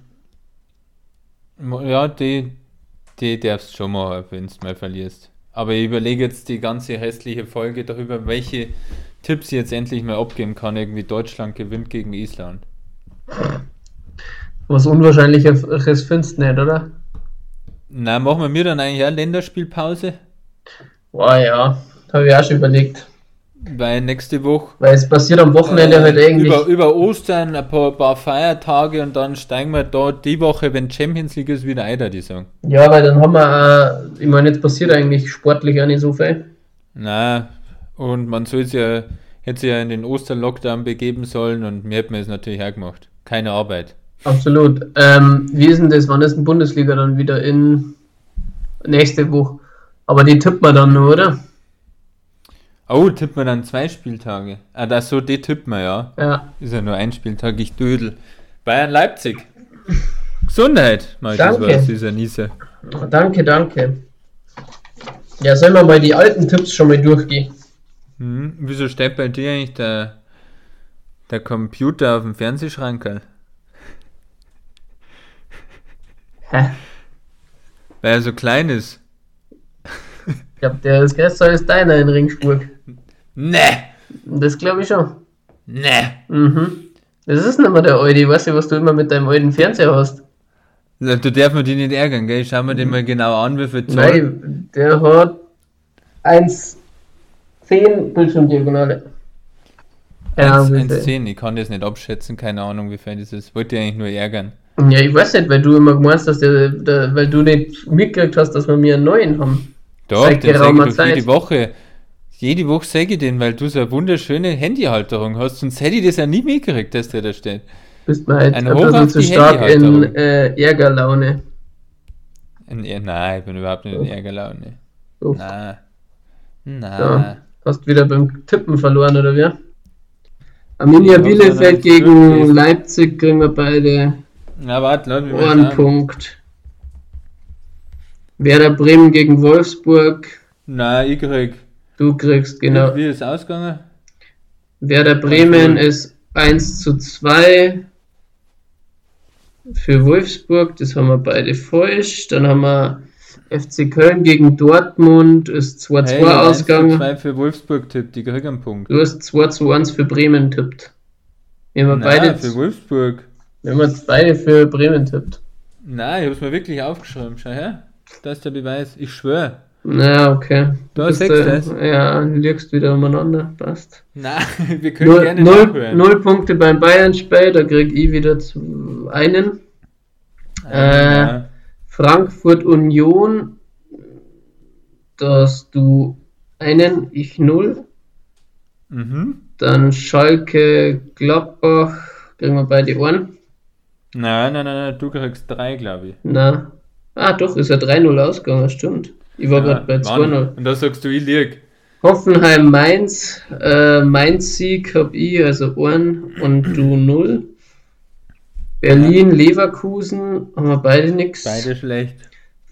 Ja, die, die darfst schon machen, wenn du mal verlierst. Aber ich überlege jetzt die ganze restliche Folge darüber, welche Tipps ich jetzt endlich mal abgeben kann. Irgendwie Deutschland gewinnt gegen Island. Was Unwahrscheinliches findest du nicht, oder? Na, machen wir mir dann eigentlich auch Länderspielpause? Boah, ja. Habe ich auch schon überlegt. Weil nächste Woche Weil es passiert am Wochenende äh, halt eigentlich. über, über Ostern ein paar, paar Feiertage und dann steigen wir da die Woche, wenn Champions League ist, wieder ein, die sagen. Ja, weil dann haben wir, äh, ich meine, jetzt passiert eigentlich sportlich auch nicht so viel. Na, und man soll es ja, hätte sich ja in den Osterlockdown begeben sollen und mir hätten wir es natürlich auch gemacht. Keine Arbeit. Absolut. Ähm, wie ist denn das? Wann ist denn Bundesliga dann wieder in nächste Woche? Aber die tippt man dann nur, oder? Oh, tippen wir dann zwei Spieltage. Ah, das so, die tippen wir, ja. Ja. Ist ja nur ein Spieltag, ich dödel. Bayern Leipzig. Gesundheit, Danke. was, dieser Nieser. Danke, danke. Ja, sollen wir mal die alten Tipps schon mal durchgehen? Hm, wieso steht bei dir eigentlich der, der Computer auf dem Fernsehschrank? Hä? Weil er so klein ist. Ich glaube, der ist gestern ist deiner in Ringsburg. Ne, Das glaube ich schon. ne. Mhm. Das ist nicht mehr der alte. Ich weiß nicht, was du immer mit deinem alten Fernseher hast. Du darfst mir die nicht ärgern, gell? Schau mir den mal genau an, wie viel Zoll. Nein, der hat 1,10 Bildschirmdiagonale. Ja, wie viel? 1,10, ich kann das nicht abschätzen, keine Ahnung, wie viel das ist. Wollte ich eigentlich nur ärgern. Ja, ich weiß nicht, weil du immer meinst, dass der, der weil du nicht mitgekriegt hast, dass wir mir einen neuen haben. Doch, Seit den sag geraumer ich doch jede Zeit. Woche. Jede Woche sage ich den, weil du so eine wunderschöne Handyhalterung hast. Sonst hätte ich das ja nie mitgekriegt, dass der da steht. Bist mir halt Ein bisschen zu stark in äh, Ärgerlaune. In, nein, ich bin überhaupt nicht in Ärgerlaune. So, Nein. Nein. Ja. Hast wieder beim Tippen verloren, oder wie? Arminia Bielefeld gegen. Leipzig kriegen wir beide Na, warte, mich mal einen. Punkt. Werder Bremen gegen Wolfsburg. Nein, ich krieg. Du kriegst, genau. Wie ist es ausgegangen? Werder Bremen ist 1 zu 2 für Wolfsburg, das haben wir beide falsch. Dann haben wir FC Köln gegen Dortmund, ist 2 zu 2 Hey, 1 zu ausgegangen. 2 für Wolfsburg tippt, die kriegen einen Punkt. Du hast 2 zu 1 für Bremen tippt. Wir haben Nein, beide, für Wolfsburg. wir haben beide für Bremen tippt. Nein, ich hab's mir wirklich aufgeschrieben. Schau her. Das ist der Beweis. Ich schwöre. Na, okay. Da Bist, siehst äh, du's. Ja, liegst wieder umeinander, passt. Nein, wir können Null, gerne null, null Punkte beim Bayern-Spiel, da krieg ich wieder zu, einen. Ah, Frankfurt Union, da hast du einen, ich null. Mhm. Dann Schalke Gladbach, kriegen wir beide. Nein, nein, nein, nein, du kriegst drei, glaube ich. Na. Ah, doch, ist ja 3-0 ausgegangen, stimmt. Ich war gerade bei Mann. 2-0. Und da sagst du, ich lieg. Hoffenheim Mainz, äh, Mainz Sieg hab ich, also einen und du null. Berlin Leverkusen, haben wir beide nix. Beide schlecht.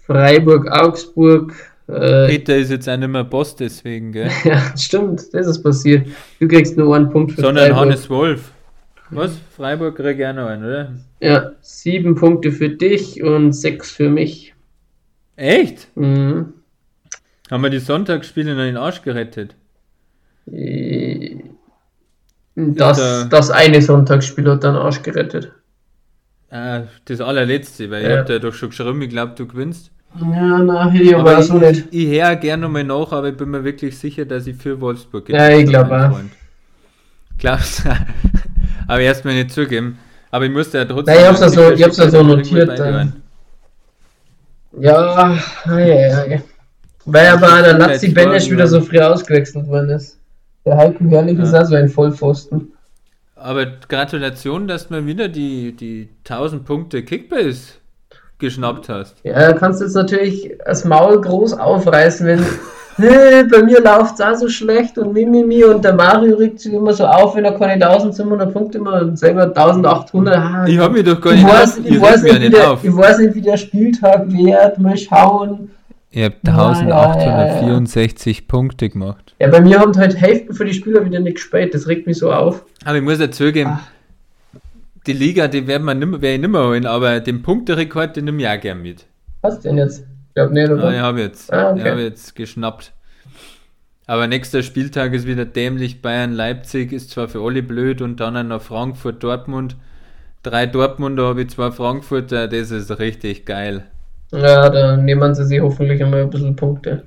Freiburg Augsburg, äh, Peter ist jetzt auch nicht mehr Boss deswegen, gell? Ja, stimmt, das ist passiert. Du kriegst nur einen Punkt für Sondern Freiburg. Hannes Wolf. Was? Freiburg krieg ich auch noch einen, oder? Ja, sieben Punkte für dich und sechs für mich. Echt? Mhm. Haben wir die Sonntagsspiele noch in den Arsch gerettet? Äh, Das, der- das eine Sonntagsspiel hat dann Arsch gerettet. Ah, das allerletzte, weil Ja. ich hab dir doch schon geschrieben, ich glaube, du gewinnst. Ja, na, hätte ich Aber aber so nicht. ich höre gerne nochmal nach, aber ich bin mir wirklich sicher, dass ich für Wolfsburg Ja, ich getippt hab, glaub mein auch. Freund. Glaubst du? aber erstmal nicht zugeben. Aber ich musste ja trotzdem. Nein, ich hab's ja so- ich hab's ja so notiert. Ja, ja, ja, ja. Weil aber der Nazi Benesch wieder so früh ausgewechselt worden ist. Der Heiko Herrlich ist Ja. auch so ein Vollpfosten. Aber Gratulation, dass du mal wieder die, die 1000 Punkte Kickbase geschnappt hast. Ja, da kannst du jetzt natürlich das Maul groß aufreißen, wenn "Äh, bei mir läuft's auch so schlecht und Mimimi und der Mario regt sich immer so auf, wenn er keine 1700 Punkte macht und selber 1800. Ah, Ich habe mich doch gar ich, nicht weiß, auf. ich, weiß nicht, der, ich weiß nicht, wie der Spieltag wird. Mal schauen. Ich habe Ja, ja, 1864 Punkte gemacht. Ja, bei mir haben halt Hälfte für die Spieler wieder nicht gespielt. Das regt mich so auf. Aber ich muss dazu geben, Ach. die Liga, die werden wir nimmer, werde ich nimmer holen, aber den Punkterekord, den nehme ich auch gern mit. Was denn jetzt? Ich glaube nicht, Ja, oder? ich habe jetzt, Ah, okay. ich habe jetzt geschnappt. Aber nächster Spieltag ist wieder dämlich. Bayern Leipzig ist zwar für alle blöd und dann noch Frankfurt Dortmund. Drei Dortmunder habe ich zwei Frankfurter, das ist richtig geil. Ja, dann nehmen sie sich hoffentlich einmal ein bisschen Punkte.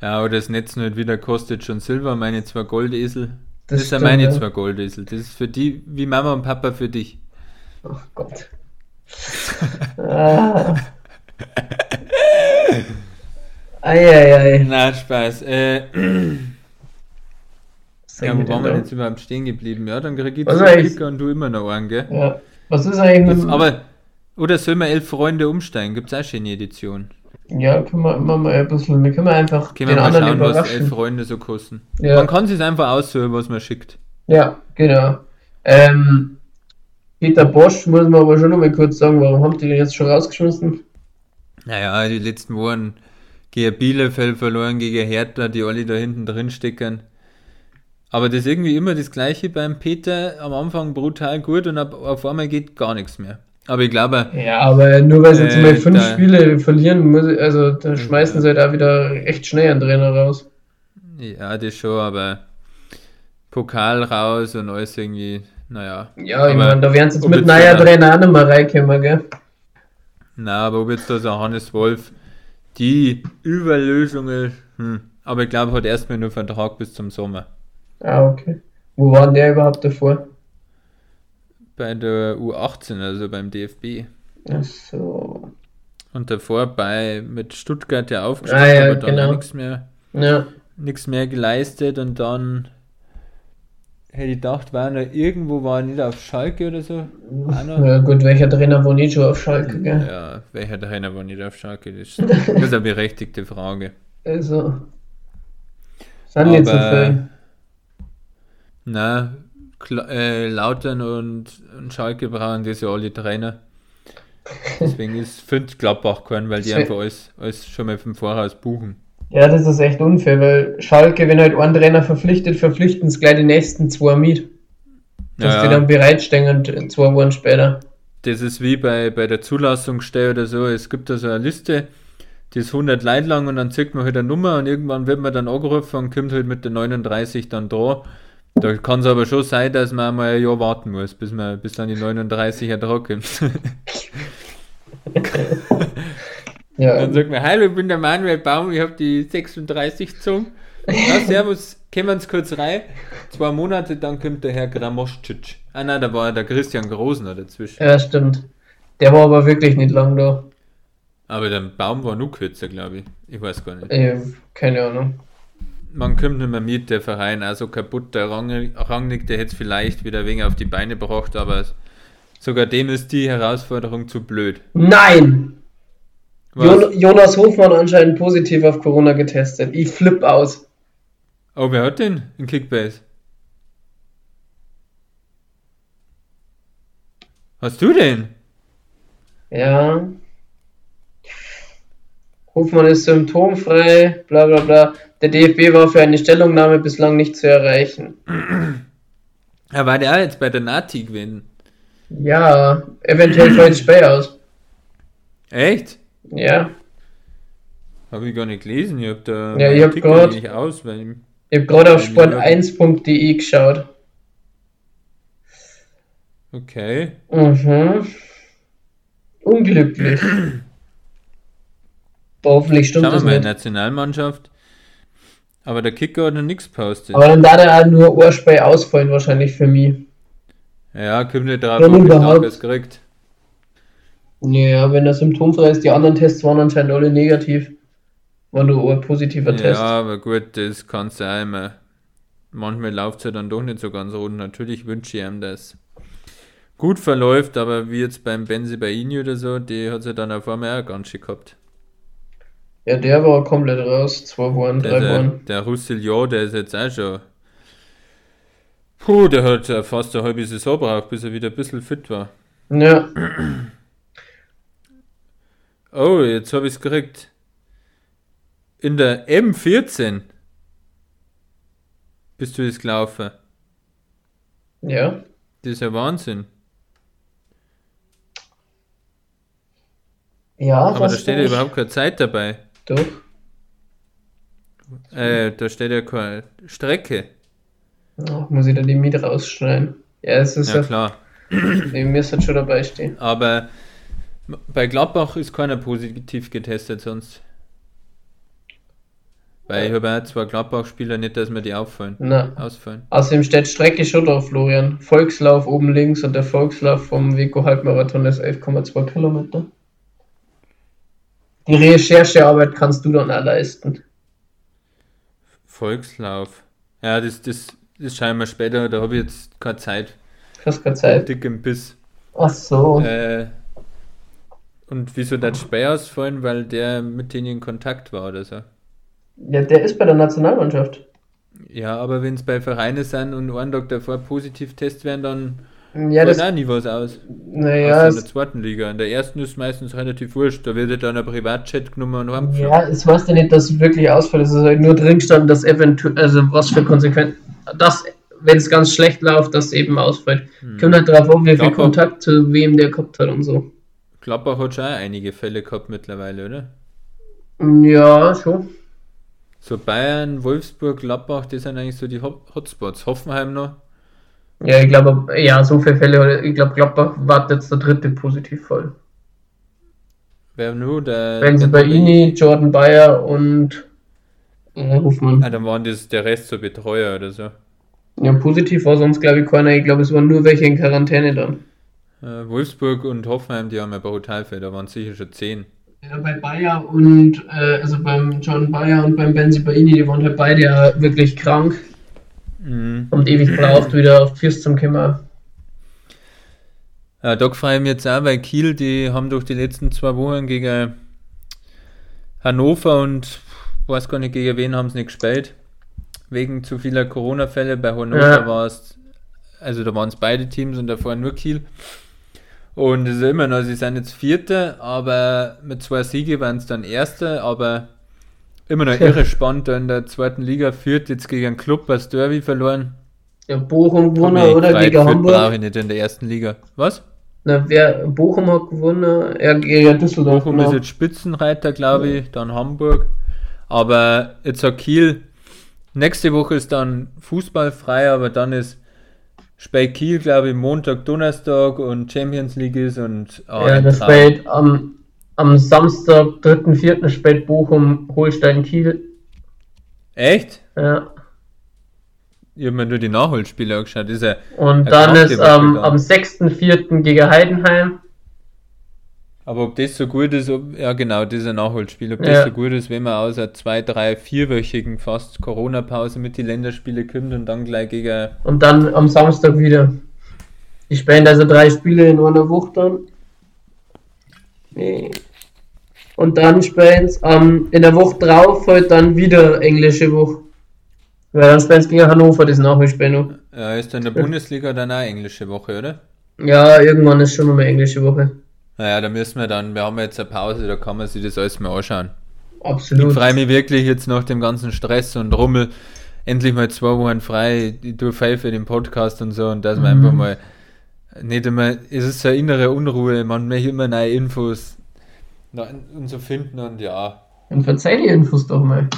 Ja, aber das Netz nicht wieder kostet schon Silber, meine zwei Goldesel. Das Das, sind meine ja. zwei Goldesel. Das ist für die, wie Mama und Papa für dich. Ach Gott. ah. Eieiei. Na, Spaß. Äh, ja, wo waren wir jetzt überhaupt stehen geblieben? Ja, dann krieg ich zwei Kicker und du immer noch einen, gell? Ja. Was ist eigentlich Das, mit aber, oder sollen wir elf Freunde umsteigen? Gibt es auch schon eine Edition? Ja, können wir immer mal ein bisschen. Wir können einfach Können wir den mal anderen schauen, was elf. Freunde so kosten. Ja. Man kann sich einfach aussuchen, was man schickt. Ja, genau. Ähm, Peter Bosch muss man aber schon noch mal kurz sagen, warum habt ihr den jetzt schon rausgeschmissen? Naja, die letzten Wochen gegen Bielefeld verloren, gegen Hertha, die alle da hinten drin stecken. Aber das ist irgendwie immer das Gleiche beim Peter. Am Anfang brutal gut und ab, auf einmal geht gar nichts mehr. Aber ich glaube, Ja, aber nur weil sie jetzt Äh, mal fünf da- Spiele verlieren, muss also da schmeißen sie halt auch wieder echt schnell einen Trainer raus. ja, das schon, aber Pokal raus und alles irgendwie, naja. Ja, ich meine, da werden sie jetzt mit jetzt neuer Trainer auch mehr reinkommen, gell? Na, aber ob jetzt da so Hannes Wolf die Überlösung ist, hm. aber ich glaube, hat erstmal nur Vertrag bis zum Sommer. Ah, okay. Wo war denn der überhaupt davor? Bei der U18, also beim DFB. Ach so. Und davor bei mit Stuttgart ja aufgestiegen, Ah, ja, aber dann genau. nichts mehr, Ja, nichts mehr geleistet und dann hätte ich gedacht, war er irgendwo war er nicht auf Schalke oder so. Ja gut, welcher Trainer wohnt nicht schon auf Schalke, gell? Ja, welcher Trainer war nicht auf Schalke? Das ist, das ist eine berechtigte Frage. Also. Sind nicht so viel. Na, äh, Lautern und, und Schalke brauchen das ja alle Trainer. Deswegen ist fünf Gladbach können, weil die einfach alles, alles schon mal vom Voraus buchen. Ja, das ist echt unfair, weil Schalke, wenn halt ein Trainer verpflichtet, verpflichten es gleich die nächsten zwei mit. Dass Ja, die dann bereitstehen und zwei Wochen später. Das ist wie bei, bei der Zulassungsstelle oder so. Es gibt da so eine Liste, die ist 100 Leute lang und dann zieht man halt eine Nummer und irgendwann wird man dann angerufen und kommt halt mit der 39 dann da. Da kann es aber schon sein, dass man mal ein Jahr warten muss, bis man bis dann die 39 ja dran kommt. Ja, Dann sagt man, hallo, ich bin der Manuel Baum, ich habe die 36 gezogen. Ja, servus, kommen wir uns kurz rein. Zwei Monate, dann kommt der Herr Gramoschitsch. Ah nein, da war der Christian Grosner dazwischen. ja, stimmt. Der war aber wirklich nicht lang da. Aber der Baum war nur kürzer, glaube ich. Ich weiß gar nicht. Äh, keine Ahnung. Man kommt nicht mehr mit, der Verein, also kaputt. Der Rang- Rangnick, der hätte es vielleicht wieder wegen auf die Beine gebracht, aber sogar dem ist die Herausforderung zu blöd. Nein! Jon Jonas Hofmann anscheinend positiv auf Corona getestet. Ich flipp aus. Oh, wer hat den in Kickbase? Hast du den? Ja. Hofmann ist symptomfrei, bla bla bla. Der DFB war für eine Stellungnahme bislang nicht zu erreichen. Ja, war der auch jetzt bei der Nati gewesen? Ja, eventuell fällt Späh aus. Echt? Ja. Habe ich gar nicht gelesen. Ich habe da Ja, ich hab grad- nicht aus, weil ich, habe gerade auf Ja. sport1.de geschaut. Okay. Mhm. Unglücklich. Hoffentlich stimmt Schauen wir das mal, nicht. Nationalmannschaft. Aber der Kicker hat noch nichts postet. Aber dann darf er auch nur Ohrspray ausfallen, wahrscheinlich für mich. Ja, kommt nicht drauf, ob ich überhaupt. es kriegt. Ja, wenn er symptomfrei ist, die anderen Tests waren anscheinend alle negativ. War nur ein positiver Ja, Test. aber gut, das kannst du auch immer. Manchmal läuft es ja dann doch nicht so ganz rund. Natürlich wünsche ich ihm, dass gut verläuft, aber wie jetzt beim Benzi Baini oder so, die hat sie dann auf einmal auch ganz schön gehabt. Ja, der war komplett raus. Zwei Wochen, drei der, Wochen. Der, der Roussillon, der ist jetzt auch schon. Puh, der hat fast eine halbe Saison gebraucht, bis er wieder ein bisschen fit war. Ja. Oh, jetzt habe ich es gekriegt. In der M14 bist du jetzt gelaufen. Ja. Das ist ja Wahnsinn. Ja, Aber da steht ja überhaupt keine Zeit dabei. Doch. Äh, da steht ja keine Strecke. Ach, muss ich da die Miete rausschneiden? Ja, es ist Ja, ja, klar. nee, müsste schon dabei stehen. Aber bei Gladbach ist keiner positiv getestet sonst. Weil ich habe auch zwei Gladbach-Spieler nicht, dass mir die auffallen, Na, ausfallen. außerdem steht Strecke schon drauf, Florian. Volkslauf oben links und der Volkslauf vom Vico Halbmarathon ist 11,2 Kilometer. Die Recherchearbeit kannst du dann auch leisten. Volkslauf. Ja, das, das, das schauen wir später, da habe ich jetzt keine Zeit. Hast keine Zeit. Dick im Biss. Ach so. Äh, und wieso der Speer ausfallen? Weil der mit denen in Kontakt war oder so. Ja, der ist bei der Nationalmannschaft. Ja, aber wenn es bei Vereinen sind und einen Tag davor positiv Test werden, dann Ja, das. auch nie was aus. Naja, Außer in der zweiten Liga. In der ersten ist meistens relativ wurscht. Da wird ja dann ein Privatchat genommen und heimgeflogen. ja, es weiß ja nicht, dass es wirklich ausfällt. Es ist halt nur drin gestanden, dass eventuell, also was für Konsequenzen, dass, wenn es ganz schlecht läuft, dass es eben ausfällt. Hm. Kommt halt drauf an, wie viel Gladbach- Kontakt zu wem der gehabt hat und so. Gladbach hat schon einige Fälle gehabt mittlerweile, oder? Ja, schon. So Bayern, Wolfsburg, Gladbach, das sind eigentlich so die Hot- Hotspots. Hoffenheim noch. Ja, ich glaube, ja, so viele Fälle. Ich glaube, Gladbach wartet jetzt der dritte Positivfall. Wer nur? Der, Wenn sie bei Ini, Jordan Bayer und äh, Hofmann. Ah, dann waren das der Rest so Betreuer oder so. Ja, positiv war sonst, glaube ich, keiner. Ich glaube, es waren nur welche in Quarantäne dann. Äh, Wolfsburg und Hoffenheim, die haben ja brutal viel, da waren sicher schon zehn. Ja, bei Bayer und, äh, also beim John Bayer und beim Benzi Baini, die waren halt beide ja wirklich krank Mhm. und ewig braucht wieder auf Fürs zum Kimmer. Ja, da freue ich mich jetzt auch, weil Kiel, die haben durch die letzten zwei Wochen gegen Hannover und weiß gar nicht, gegen wen haben sie nicht gespielt. Wegen zu vieler Corona-Fälle. Bei Hannover Ja. war es, also da waren es beide Teams und davor nur Kiel. Und es ist immer noch, sie sind jetzt Vierte, aber mit zwei Siege waren es dann Erste, aber immer noch irre spannend. Da in der zweiten Liga führt jetzt gegen einen Club als Derby verloren. Ja, Bochum gewonnen, oder? Gegen Hamburg. brauche ich nicht in der ersten Liga. Was? Na, wer, Bochum hat gewonnen, ja, ja Düsseldorf. Bochum genau. ist jetzt Spitzenreiter, glaube ich, dann Hamburg. Aber jetzt hat Kiel, nächste Woche ist dann Fußball frei, aber dann ist Spät Kiel, glaube ich, Montag, Donnerstag und Champions League ist und ah, ja, das Traum. spät am, am Samstag, 3.4. spät Bochum, Holstein, Kiel. Echt? Ja. Ich habe mir nur die Nachholspiele angeschaut. Ist ja, Und dann die ist ähm, am 6.4. gegen Heidenheim. aber ob das so gut ist, ob, ja genau, das ist ein Nachholspiel. Ob Ja. das so gut ist, wenn man außer zwei, drei, vierwöchigen fast Corona-Pause mit den Länderspiele kommt und dann gleich gegen Und dann am Samstag wieder. Die spielen also drei Spiele in einer Woche dann. Nee. Und dann sie ähm, in der Woche drauf halt dann wieder englische Woche. Weil dann sie gegen Hannover das Nachholspiel noch. Ja, ist dann in der Bundesliga dann auch englische Woche, oder? Ja, irgendwann ist schon mal englische Woche. Naja, da müssen wir dann, wir haben jetzt eine Pause, da kann man sich das alles mal anschauen. Ich Absolut. freue mich wirklich jetzt nach dem ganzen Stress und Rummel endlich mal zwei Wochen frei. Ich tue viel für den Podcast und so und dass man Mhm. einfach mal nicht immer, es ist so eine innere Unruhe, man möchte immer neue Infos und so finden und ja. Dann verzeih die Infos doch mal.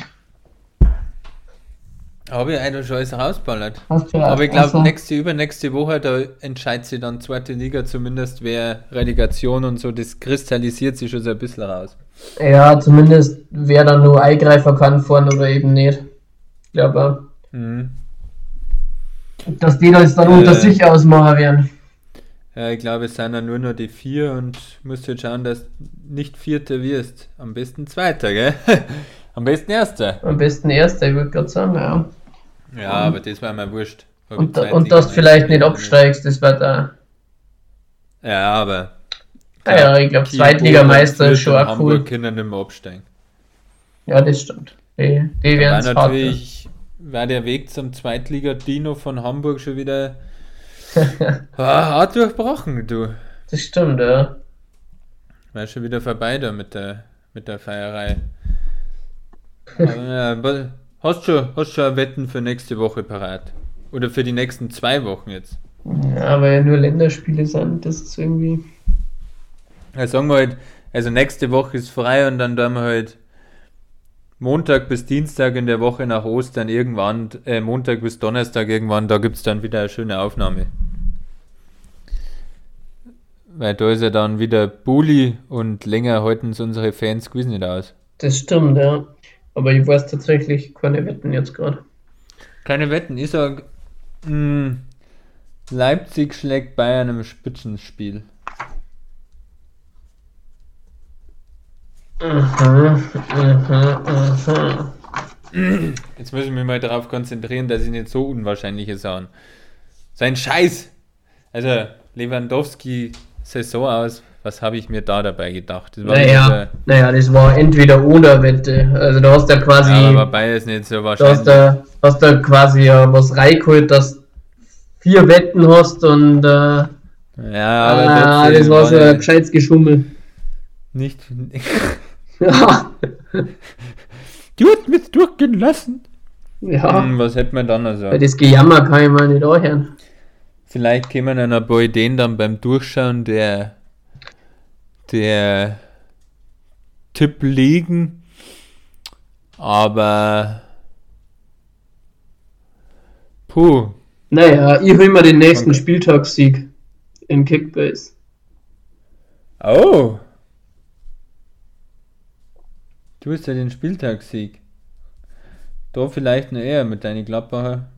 Habe ich eigentlich schon alles rausballert. Aber ich glaube, also- nächste, übernächste Woche, da entscheidet sich dann zweite Liga zumindest, wer Relegation und so, das kristallisiert sich schon so ein bisschen raus. Ja, zumindest wer dann nur Eingreifer kann vorne oder eben nicht. Ich glaube, Mhm. dass die das dann Äh. unter sich ausmachen werden. Ja, ich glaube, es sind ja nur noch die vier und musst jetzt schauen, dass du nicht Vierter wirst. Am besten Zweiter, gell? Am besten Erster. Am besten Erster, ich würde gerade sagen, ja. Ja, aber das war mir wurscht. Hab Und, und dass du vielleicht nicht absteigst, das wird auch. Ja, aber. Ah ja, ich glaube, Zweitligameister ist schon auch cool. Hamburg können nicht mehr absteigen. Ja, das stimmt. Die, die Da werden war es hart. natürlich, war der Weg zum Zweitliga-Dino von Hamburg schon wieder hart durchbrochen, du. Das stimmt, ja. War schon wieder vorbei da mit der, mit der Feierei. Aber, ja, hast schon, hast schon Wetten für nächste Woche parat? Oder für die nächsten zwei Wochen jetzt? Ja, weil ja nur Länderspiele sind, das ist irgendwie. Ja, sagen wir halt, Also nächste Woche ist frei und dann tun wir halt Montag bis Dienstag in der Woche nach Ostern irgendwann, äh, Montag bis Donnerstag irgendwann, da gibt es dann wieder eine schöne Aufnahme. Weil da ist ja dann wieder Bulli und länger halten es unsere Fans gewiss nicht aus. Das stimmt, ja. Aber ich weiß tatsächlich keine Wetten jetzt gerade. Keine Wetten, ich sag, mh, Leipzig schlägt Bayern im Spitzenspiel. Mhm, mhm, mhm. Jetzt muss ich mich mal darauf konzentrieren, dass ich nicht so unwahrscheinliche Sachen. Sein Scheiß! Also, Lewandowski Saison aus, was habe ich mir da dabei gedacht? Das Naja, naja, das war entweder oder Wette. Also du hast ja quasi, ja, aber beides nicht so du wahrscheinlich. hast da, hast da quasi ja was reingeholt, dass du vier Wetten hast und äh, ja, aber ah, trotzdem das war so ein gescheites Geschummel. nicht. Ja. Du hast mich durchgehen lassen. ja. Hm, was hätte man dann also? Weil das Gejammer kann ich mal nicht anhören. Vielleicht kämen dann ein paar Ideen dann beim Durchschauen der, der Tipp liegen. Aber. Puh. Naja, ich hol mir den nächsten Okay. Spieltagssieg in Kickbase. Oh. Du hast ja den Spieltagssieg. Da vielleicht noch eher mit deinen Gladbacher.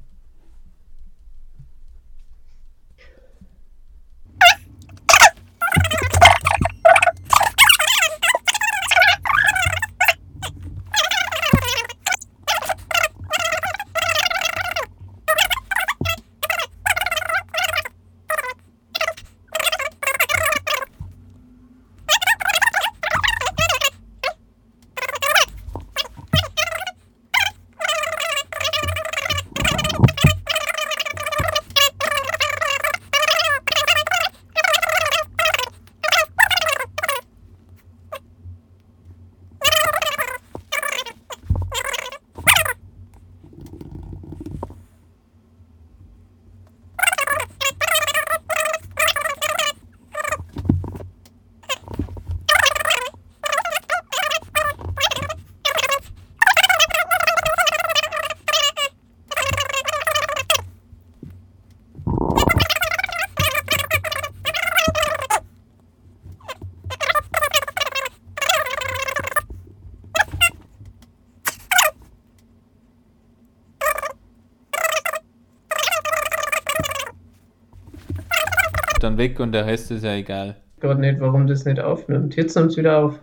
Weg und der Rest ist ja egal. Gott nicht, warum das nicht aufnimmt. Jetzt nimmt es wieder auf.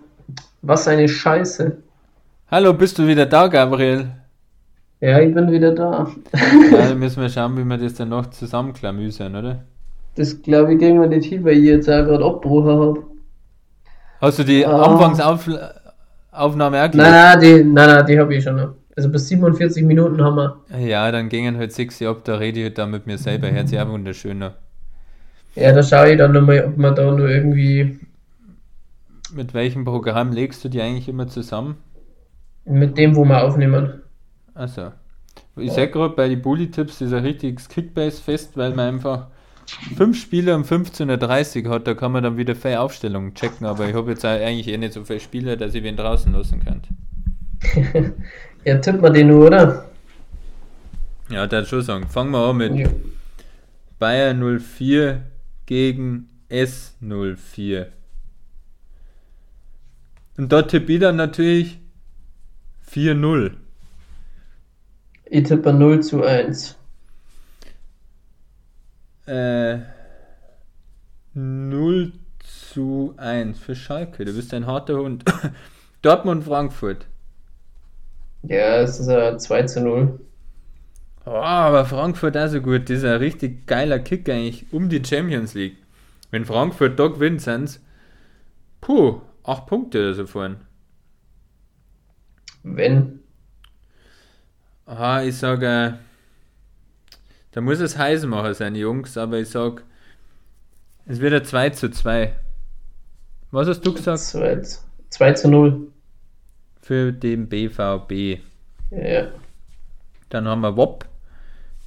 Was eine Scheiße. Hallo, bist du wieder da, Gabriel? Ja, ich bin wieder da. Ja, dann müssen wir schauen, wie wir das dann noch zusammenklamüsern, oder? Das glaube ich kriegen wir nicht hin, weil ich jetzt auch gerade Abbruch habe. Hast du die Ah. Anfangsaufnahme auch Nein, nein, die, nein, nein, die habe ich schon noch. Also bis 47 Minuten haben wir. Ja, dann gingen halt sechs ab, da rede ich halt da mit mir selber. Hört sich auch wunderschöner. Ja, da schaue ich dann nochmal, ob man da nur irgendwie Mit welchem Programm legst du die eigentlich immer zusammen? mit dem, wo wir aufnehmen. Also, ich sag gerade bei den Bully-Tipps ist ein richtiges Kickbase-Fest, weil man einfach fünf Spieler um 15.30 Uhr hat, da kann man dann wieder freie Aufstellungen checken, aber ich habe jetzt eigentlich eh nicht so viele Spieler, dass ich wen draußen lassen kann. Ja, tippt man den nur, oder? Ja, da schon sagen. Fangen wir an mit Ja. Bayer 04 gegen S04. Und da tippe ich dann natürlich 4-0. Ich tippe 0 zu 1. Äh, 0 zu 1 für Schalke. Du bist ein harter Hund. Dortmund, Frankfurt. Ja, es ist ein 2 zu 0. Oh, aber Frankfurt auch so gut. Das ist ein richtig geiler Kick eigentlich um die Champions League. Wenn Frankfurt da gewinnt, sind's puh, 8 Punkte oder so vorhin. Wenn. Aha, ich sage, da muss es Heisenmacher sein, Jungs, aber ich sag, es wird ein 2 zu 2. Was hast du gesagt? 2, 2 zu 0. Für den BVB. Ja. Dann haben wir Wopp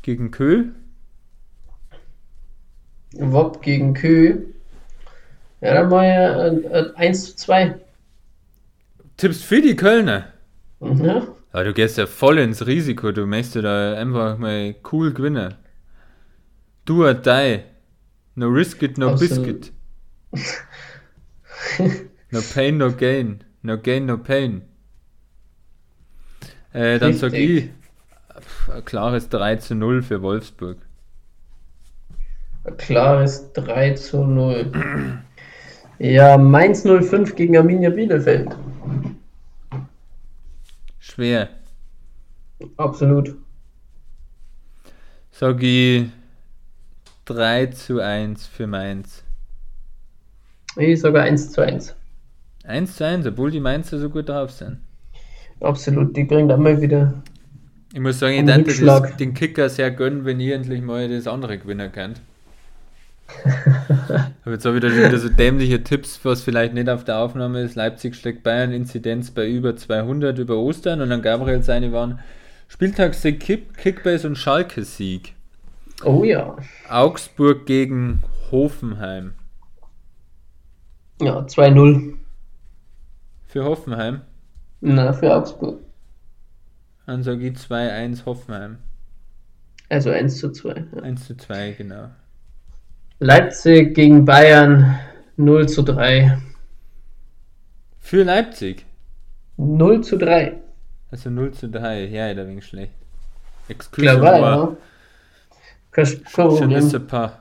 gegen Kö. Wob gegen Kö. Ja, dann war ja äh, 1 zu 2. Tippst für die Kölner. Ja. Ja, du gehst ja voll ins Risiko. Du möchtest da einfach mal cool gewinnen. Do or die. No risk it, no Absolut. biscuit. No pain, no gain. No gain, no pain. Äh, dann sag ich Ein klares 3 zu 0 für Wolfsburg. Ein klares 3 zu 0. Ja, Mainz 05 gegen Arminia Bielefeld. Schwer. Absolut. Sag ich 3 zu 1 für Mainz. Ich sogar 1 zu 1. 1 zu 1, obwohl die Mainzer so gut drauf sind. Absolut. Die bringt einmal wieder. Ich muss sagen, ich Rückschlag. den Kicker sehr gönnen, wenn ihr endlich mal das andere gewinnen könnt. Aber jetzt habe ich da wieder so dämliche Tipps, was vielleicht nicht auf der Aufnahme ist. Leipzig schlägt Bayern, Inzidenz bei über 200 über Ostern und dann Gabriel seine waren Spieltagssieg, Kick, Kickbase und Schalke-Sieg. Oh ja. Augsburg gegen Hoffenheim. Ja, 2-0. Für Hoffenheim. Na, für Augsburg. Ich 2-1 Hoffenheim. Also 1 zu 2. Ja. 1 zu 2, genau. Leipzig gegen Bayern 0 zu 3. Für Leipzig. 0 zu 3. Also 0 zu 3. Ja, da ich schlecht. Excuse moi. ja. Je ne sais pas.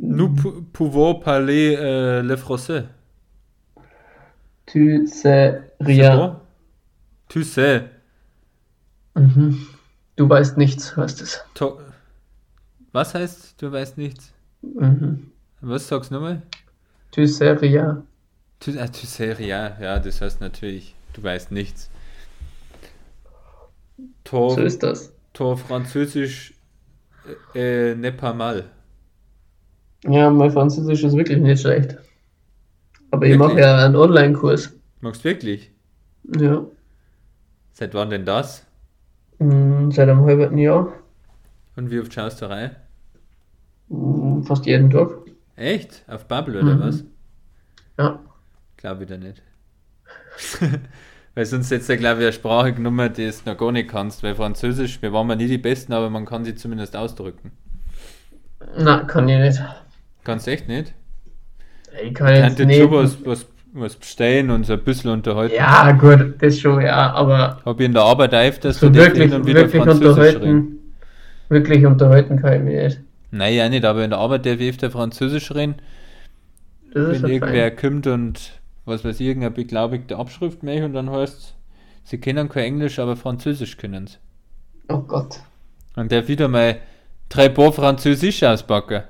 Nous pou- pouvons parler euh, le français. Tu sais rien. Tu sais. Mhm. Du weißt nichts, heißt es. To Was heißt, du weißt nichts? Mhm. Was sagst du nochmal? Tu sais rien. Tu, ah, tu sais rien. Ja, das heißt natürlich, du weißt nichts. Tor, So ist das. Tor Französisch äh, äh, n'est pas mal. Ja, mein Französisch ist wirklich nicht schlecht. Aber ich Wirklich? mache ja einen Online-Kurs. Magst du wirklich? Ja. Seit wann denn das? Mhm, Seit einem halben Jahr. Und wie oft schaust du rein? Mhm, Fast jeden Tag. Echt? Auf Bubble oder Mhm. was? Ja. Glaube ich da nicht. weil sonst jetzt ja, glaube ich, eine Sprache genommen, die es noch gar nicht kannst, weil Französisch, wir waren mal nie die Besten, aber man kann sie zumindest ausdrücken. Na, kann ich nicht. Kannst echt nicht? Ich kann Ich jetzt nicht. schon was, was, was bestellen und so ein bisschen unterhalten. Ja, gut, das schon, ja, aber Habe ich in der Arbeit öfters so wirklich, und wieder wirklich Französisch reden. Wirklich unterhalten kann ich mich nicht. Nein, ja nicht, aber in der Arbeit darf ich öfter Französisch reden. Wenn irgendwer fein. kommt und was weiß ich, irgendeine beglaubigte Abschrift macht und dann heißt sie können kein Englisch, aber Französisch können sie. Oh Gott. Und der wieder mal drei Paar Französisch auspacken.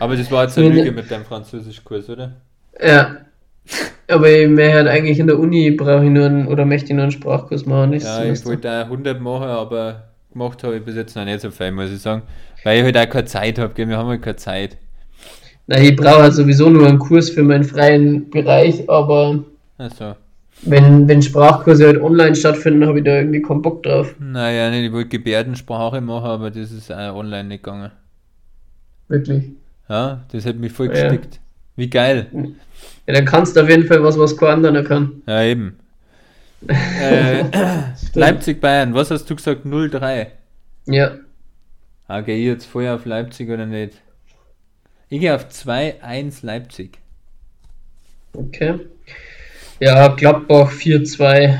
Aber das war jetzt eine Lüge mit deinem Französischkurs, oder? Ja. Aber ich möchte halt eigentlich in der Uni brauche ich nur einen, oder möchte ich nur einen Sprachkurs machen. Ja, ich wollte auch 100 machen, aber gemacht habe ich bis jetzt noch nicht so viel, muss ich sagen. Weil ich halt auch keine Zeit habe, wir haben halt keine Zeit. Na, ich brauche halt sowieso nur einen Kurs für meinen freien Bereich, aber Also, wenn, wenn Sprachkurse halt online stattfinden, habe ich da irgendwie keinen Bock drauf. naja, nicht, ich wollte Gebärdensprache machen, aber das ist auch online nicht gegangen. Wirklich. Ja, das hat mich voll Ja. gestickt. Wie geil. Ja, dann kannst du auf jeden Fall was, was kein anderer kann. Ja, eben. äh, Leipzig Bayern, was hast du gesagt? 0-3. Ja. Ah, gehe ich jetzt vorher auf Leipzig oder nicht? Ich gehe auf 2-1 Leipzig. Okay. Ja, Gladbach 4-2.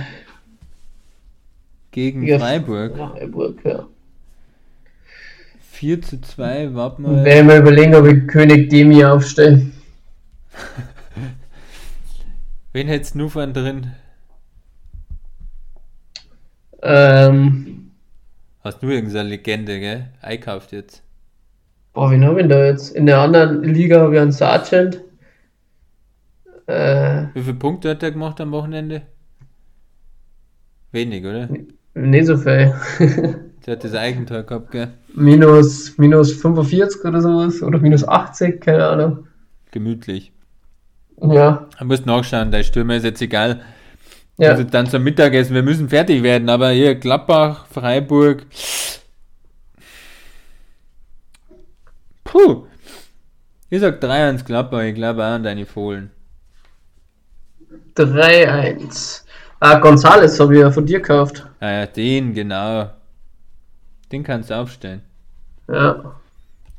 Gegen Ja. Freiburg. Freiburg, ja. 4 zu 2, warte mal. werde ich mal überlegen, ob ich König Demi aufstelle. Wen hättest du von drin? Ähm, Hast du irgendeine Legende, gell? Einkauft jetzt. boah, wen habe ich denn da jetzt? In der anderen Liga habe ich einen Sargent. Äh, Wie viele Punkte hat er gemacht am Wochenende? Wenig, oder? nicht so viel. Der hat das Eigentor gehabt, gell? minus, minus 45 oder sowas. Oder minus 80, keine Ahnung. Gemütlich. Ja, Du musst nachschauen, der Stürmer ist jetzt egal. ja. Also dann zum Mittagessen, wir müssen fertig werden, aber hier Gladbach, Freiburg. Puh. Ich sag 3-1 Gladbach, ich glaube auch an deine Fohlen. 3-1. Ah, Gonzales habe ich ja von dir gekauft. Ah ja, den, genau. Den kannst du aufstellen. Ja.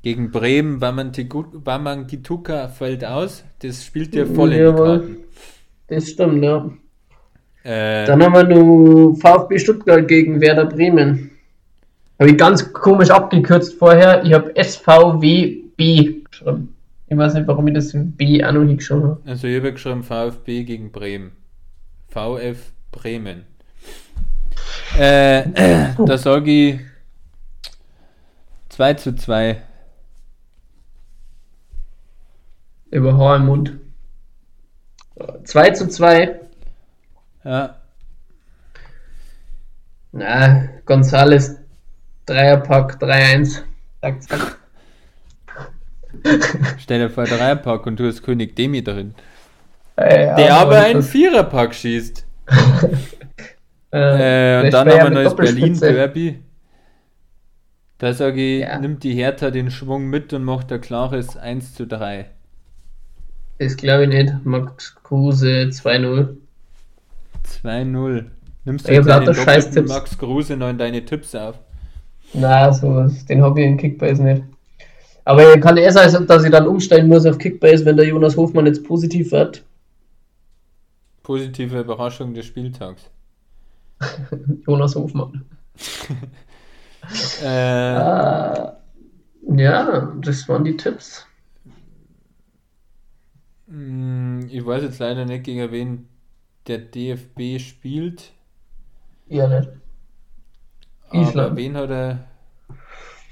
Gegen Bremen, Waman Gituka fällt aus. Das spielt dir voll in die. Karten. Das stimmt, ja. Äh, Dann haben wir nur VfB Stuttgart gegen Werder Bremen. Habe ich ganz komisch abgekürzt vorher. Ich habe SVWB geschrieben. Ich weiß nicht, warum ich das B auch noch nicht geschrieben habe. also ich habe geschrieben VfB gegen Bremen. VF Bremen. Äh, da sage ich 2 zu 2. Über Haar im Mund. 2 zu 2. Ja, Na, Gonzales Dreierpack 3-1. Zack, zack. stell dir vor, Dreierpack und du hast König Demi drin. Äh, Der aber einen Viererpack schießt. Äh, Äh, und dann ja haben wir mit neues. Berlin-Derby. Da sage ich, Ja. nimmt die Hertha den Schwung mit und macht ein klares 1 zu 3. Das glaube ich nicht. Max Kruse 2-0. 2-0. Nimmst du Ich jetzt einen doppelten. Max Kruse noch in deine Tipps auf? Na, sowas. Den habe ich in Kickbase nicht. Aber kann eher sein, dass ich dann umsteigen muss auf Kickbase, wenn der Jonas Hofmann jetzt positiv wird. Positive Überraschung des Spieltags. Jonas Hofmann. Äh, Ah, ja, das waren die Tipps. Mh, ich weiß jetzt leider nicht, gegen wen der DFB spielt. Ja, nicht. Aber Island. wen hat er?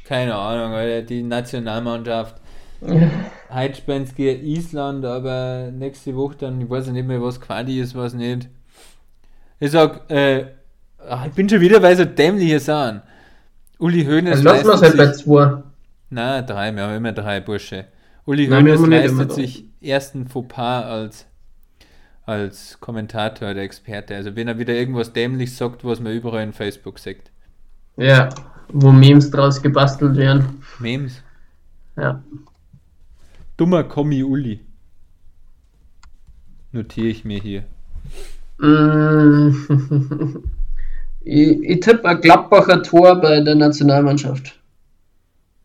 Keine Ahnung, Alter, die Nationalmannschaft. Heute spielen sie gegen Island, aber nächste Woche dann, ich weiß ja nicht mehr, was Quali ist, was nicht. Ich sag, äh, ach, ich bin schon wieder bei so dämliche Sachen. Uli Hoeneß Dann lassen wir es halt bei zwei. Nein, drei, wir haben immer drei Bursche. Uli Nein, Hoeneß leistet sich ersten Fauxpas als, als Kommentator oder Experte. Also wenn er wieder irgendwas dämlich sagt, was man überall in Facebook sagt. Ja, wo Memes draus gebastelt werden. Memes. Ja. Dummer Kommi Uli. Notiere ich mir hier. Mm, ich, ich tippe ein Gladbacher Tor bei der Nationalmannschaft.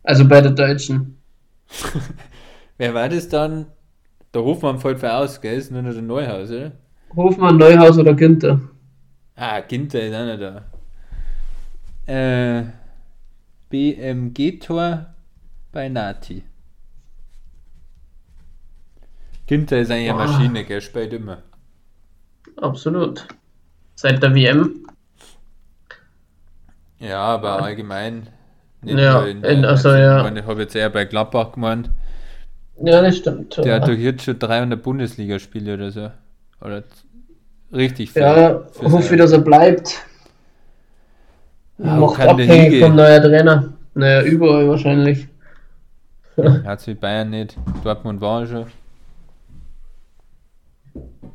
Also bei der Deutschen. Wer war das dann? Der Hofmann fällt für aus, gell? Ist nur noch der Neuhaus, oder? Hofmann, Neuhaus oder Günther. Ah, Ginter ist auch nicht da. Äh, BMG-Tor bei Nati. Ginter ist eigentlich eine. Maschine, gell? Spielt immer. Absolut. Seit der WM. Ja, aber allgemein. Nicht Ja, in in- also, also, ja. Ich habe jetzt eher bei Gladbach gemeint. Ja, das stimmt. Der hat doch jetzt schon 300 Bundesligaspiele oder so. Oder richtig viel. ja hoffe, sein- dass er bleibt. Ja, Macht abhängig vom neuen Trainer. Naja, überall wahrscheinlich. Hat wie Bayern nicht. Dortmund war schon.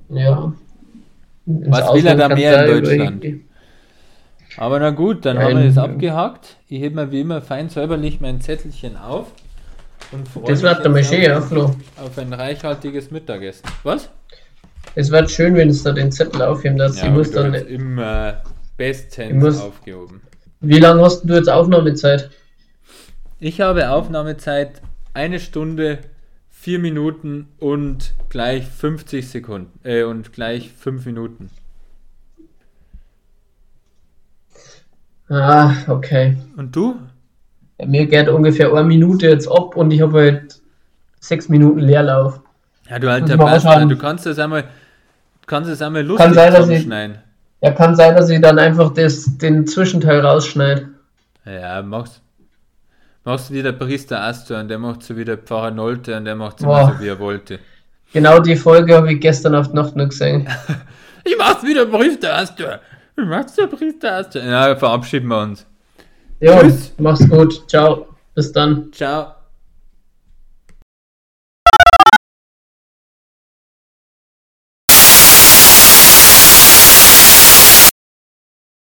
Ja. Ins Was will er da mehr in Deutschland? Aber na gut, dann Nein, haben wir das ja. abgehakt. Ich hebe mir wie immer fein säuberlich mein Zettelchen auf. Und Das wird jetzt schön, ja, Flo. auf ein reichhaltiges Mittagessen. Was? Es wird schön, wenn es da den Zettel aufheben dass ich muss dann. hast immer bestens aufgehoben. Wie lange hast du jetzt Aufnahmezeit? Ich habe Aufnahmezeit eine Stunde, vier Minuten und gleich 50 Sekunden. Äh, und gleich fünf Minuten. Ah, okay. Und du? Mir geht ungefähr eine Minute jetzt ab und ich habe halt sechs Minuten Leerlauf. Ja, du alter Bastard, du kannst das einmal, kannst das einmal lustig Kann sein, ich-. Ja, kann sein, dass ich dann einfach das, den Zwischenteil rausschneide. Ja, machst, machst wie der Priester Astor und der macht so wie der Pfarrer Nolte und der macht so, so wie er wollte. Genau die Folge habe ich gestern auf Nacht noch gesehen. Ich mach's wie der Priester Astor. Ich mach's der Priester Astor. Ja, verabschieden wir uns. Ja, Tschüss. mach's gut. Ciao. Bis dann. Ciao.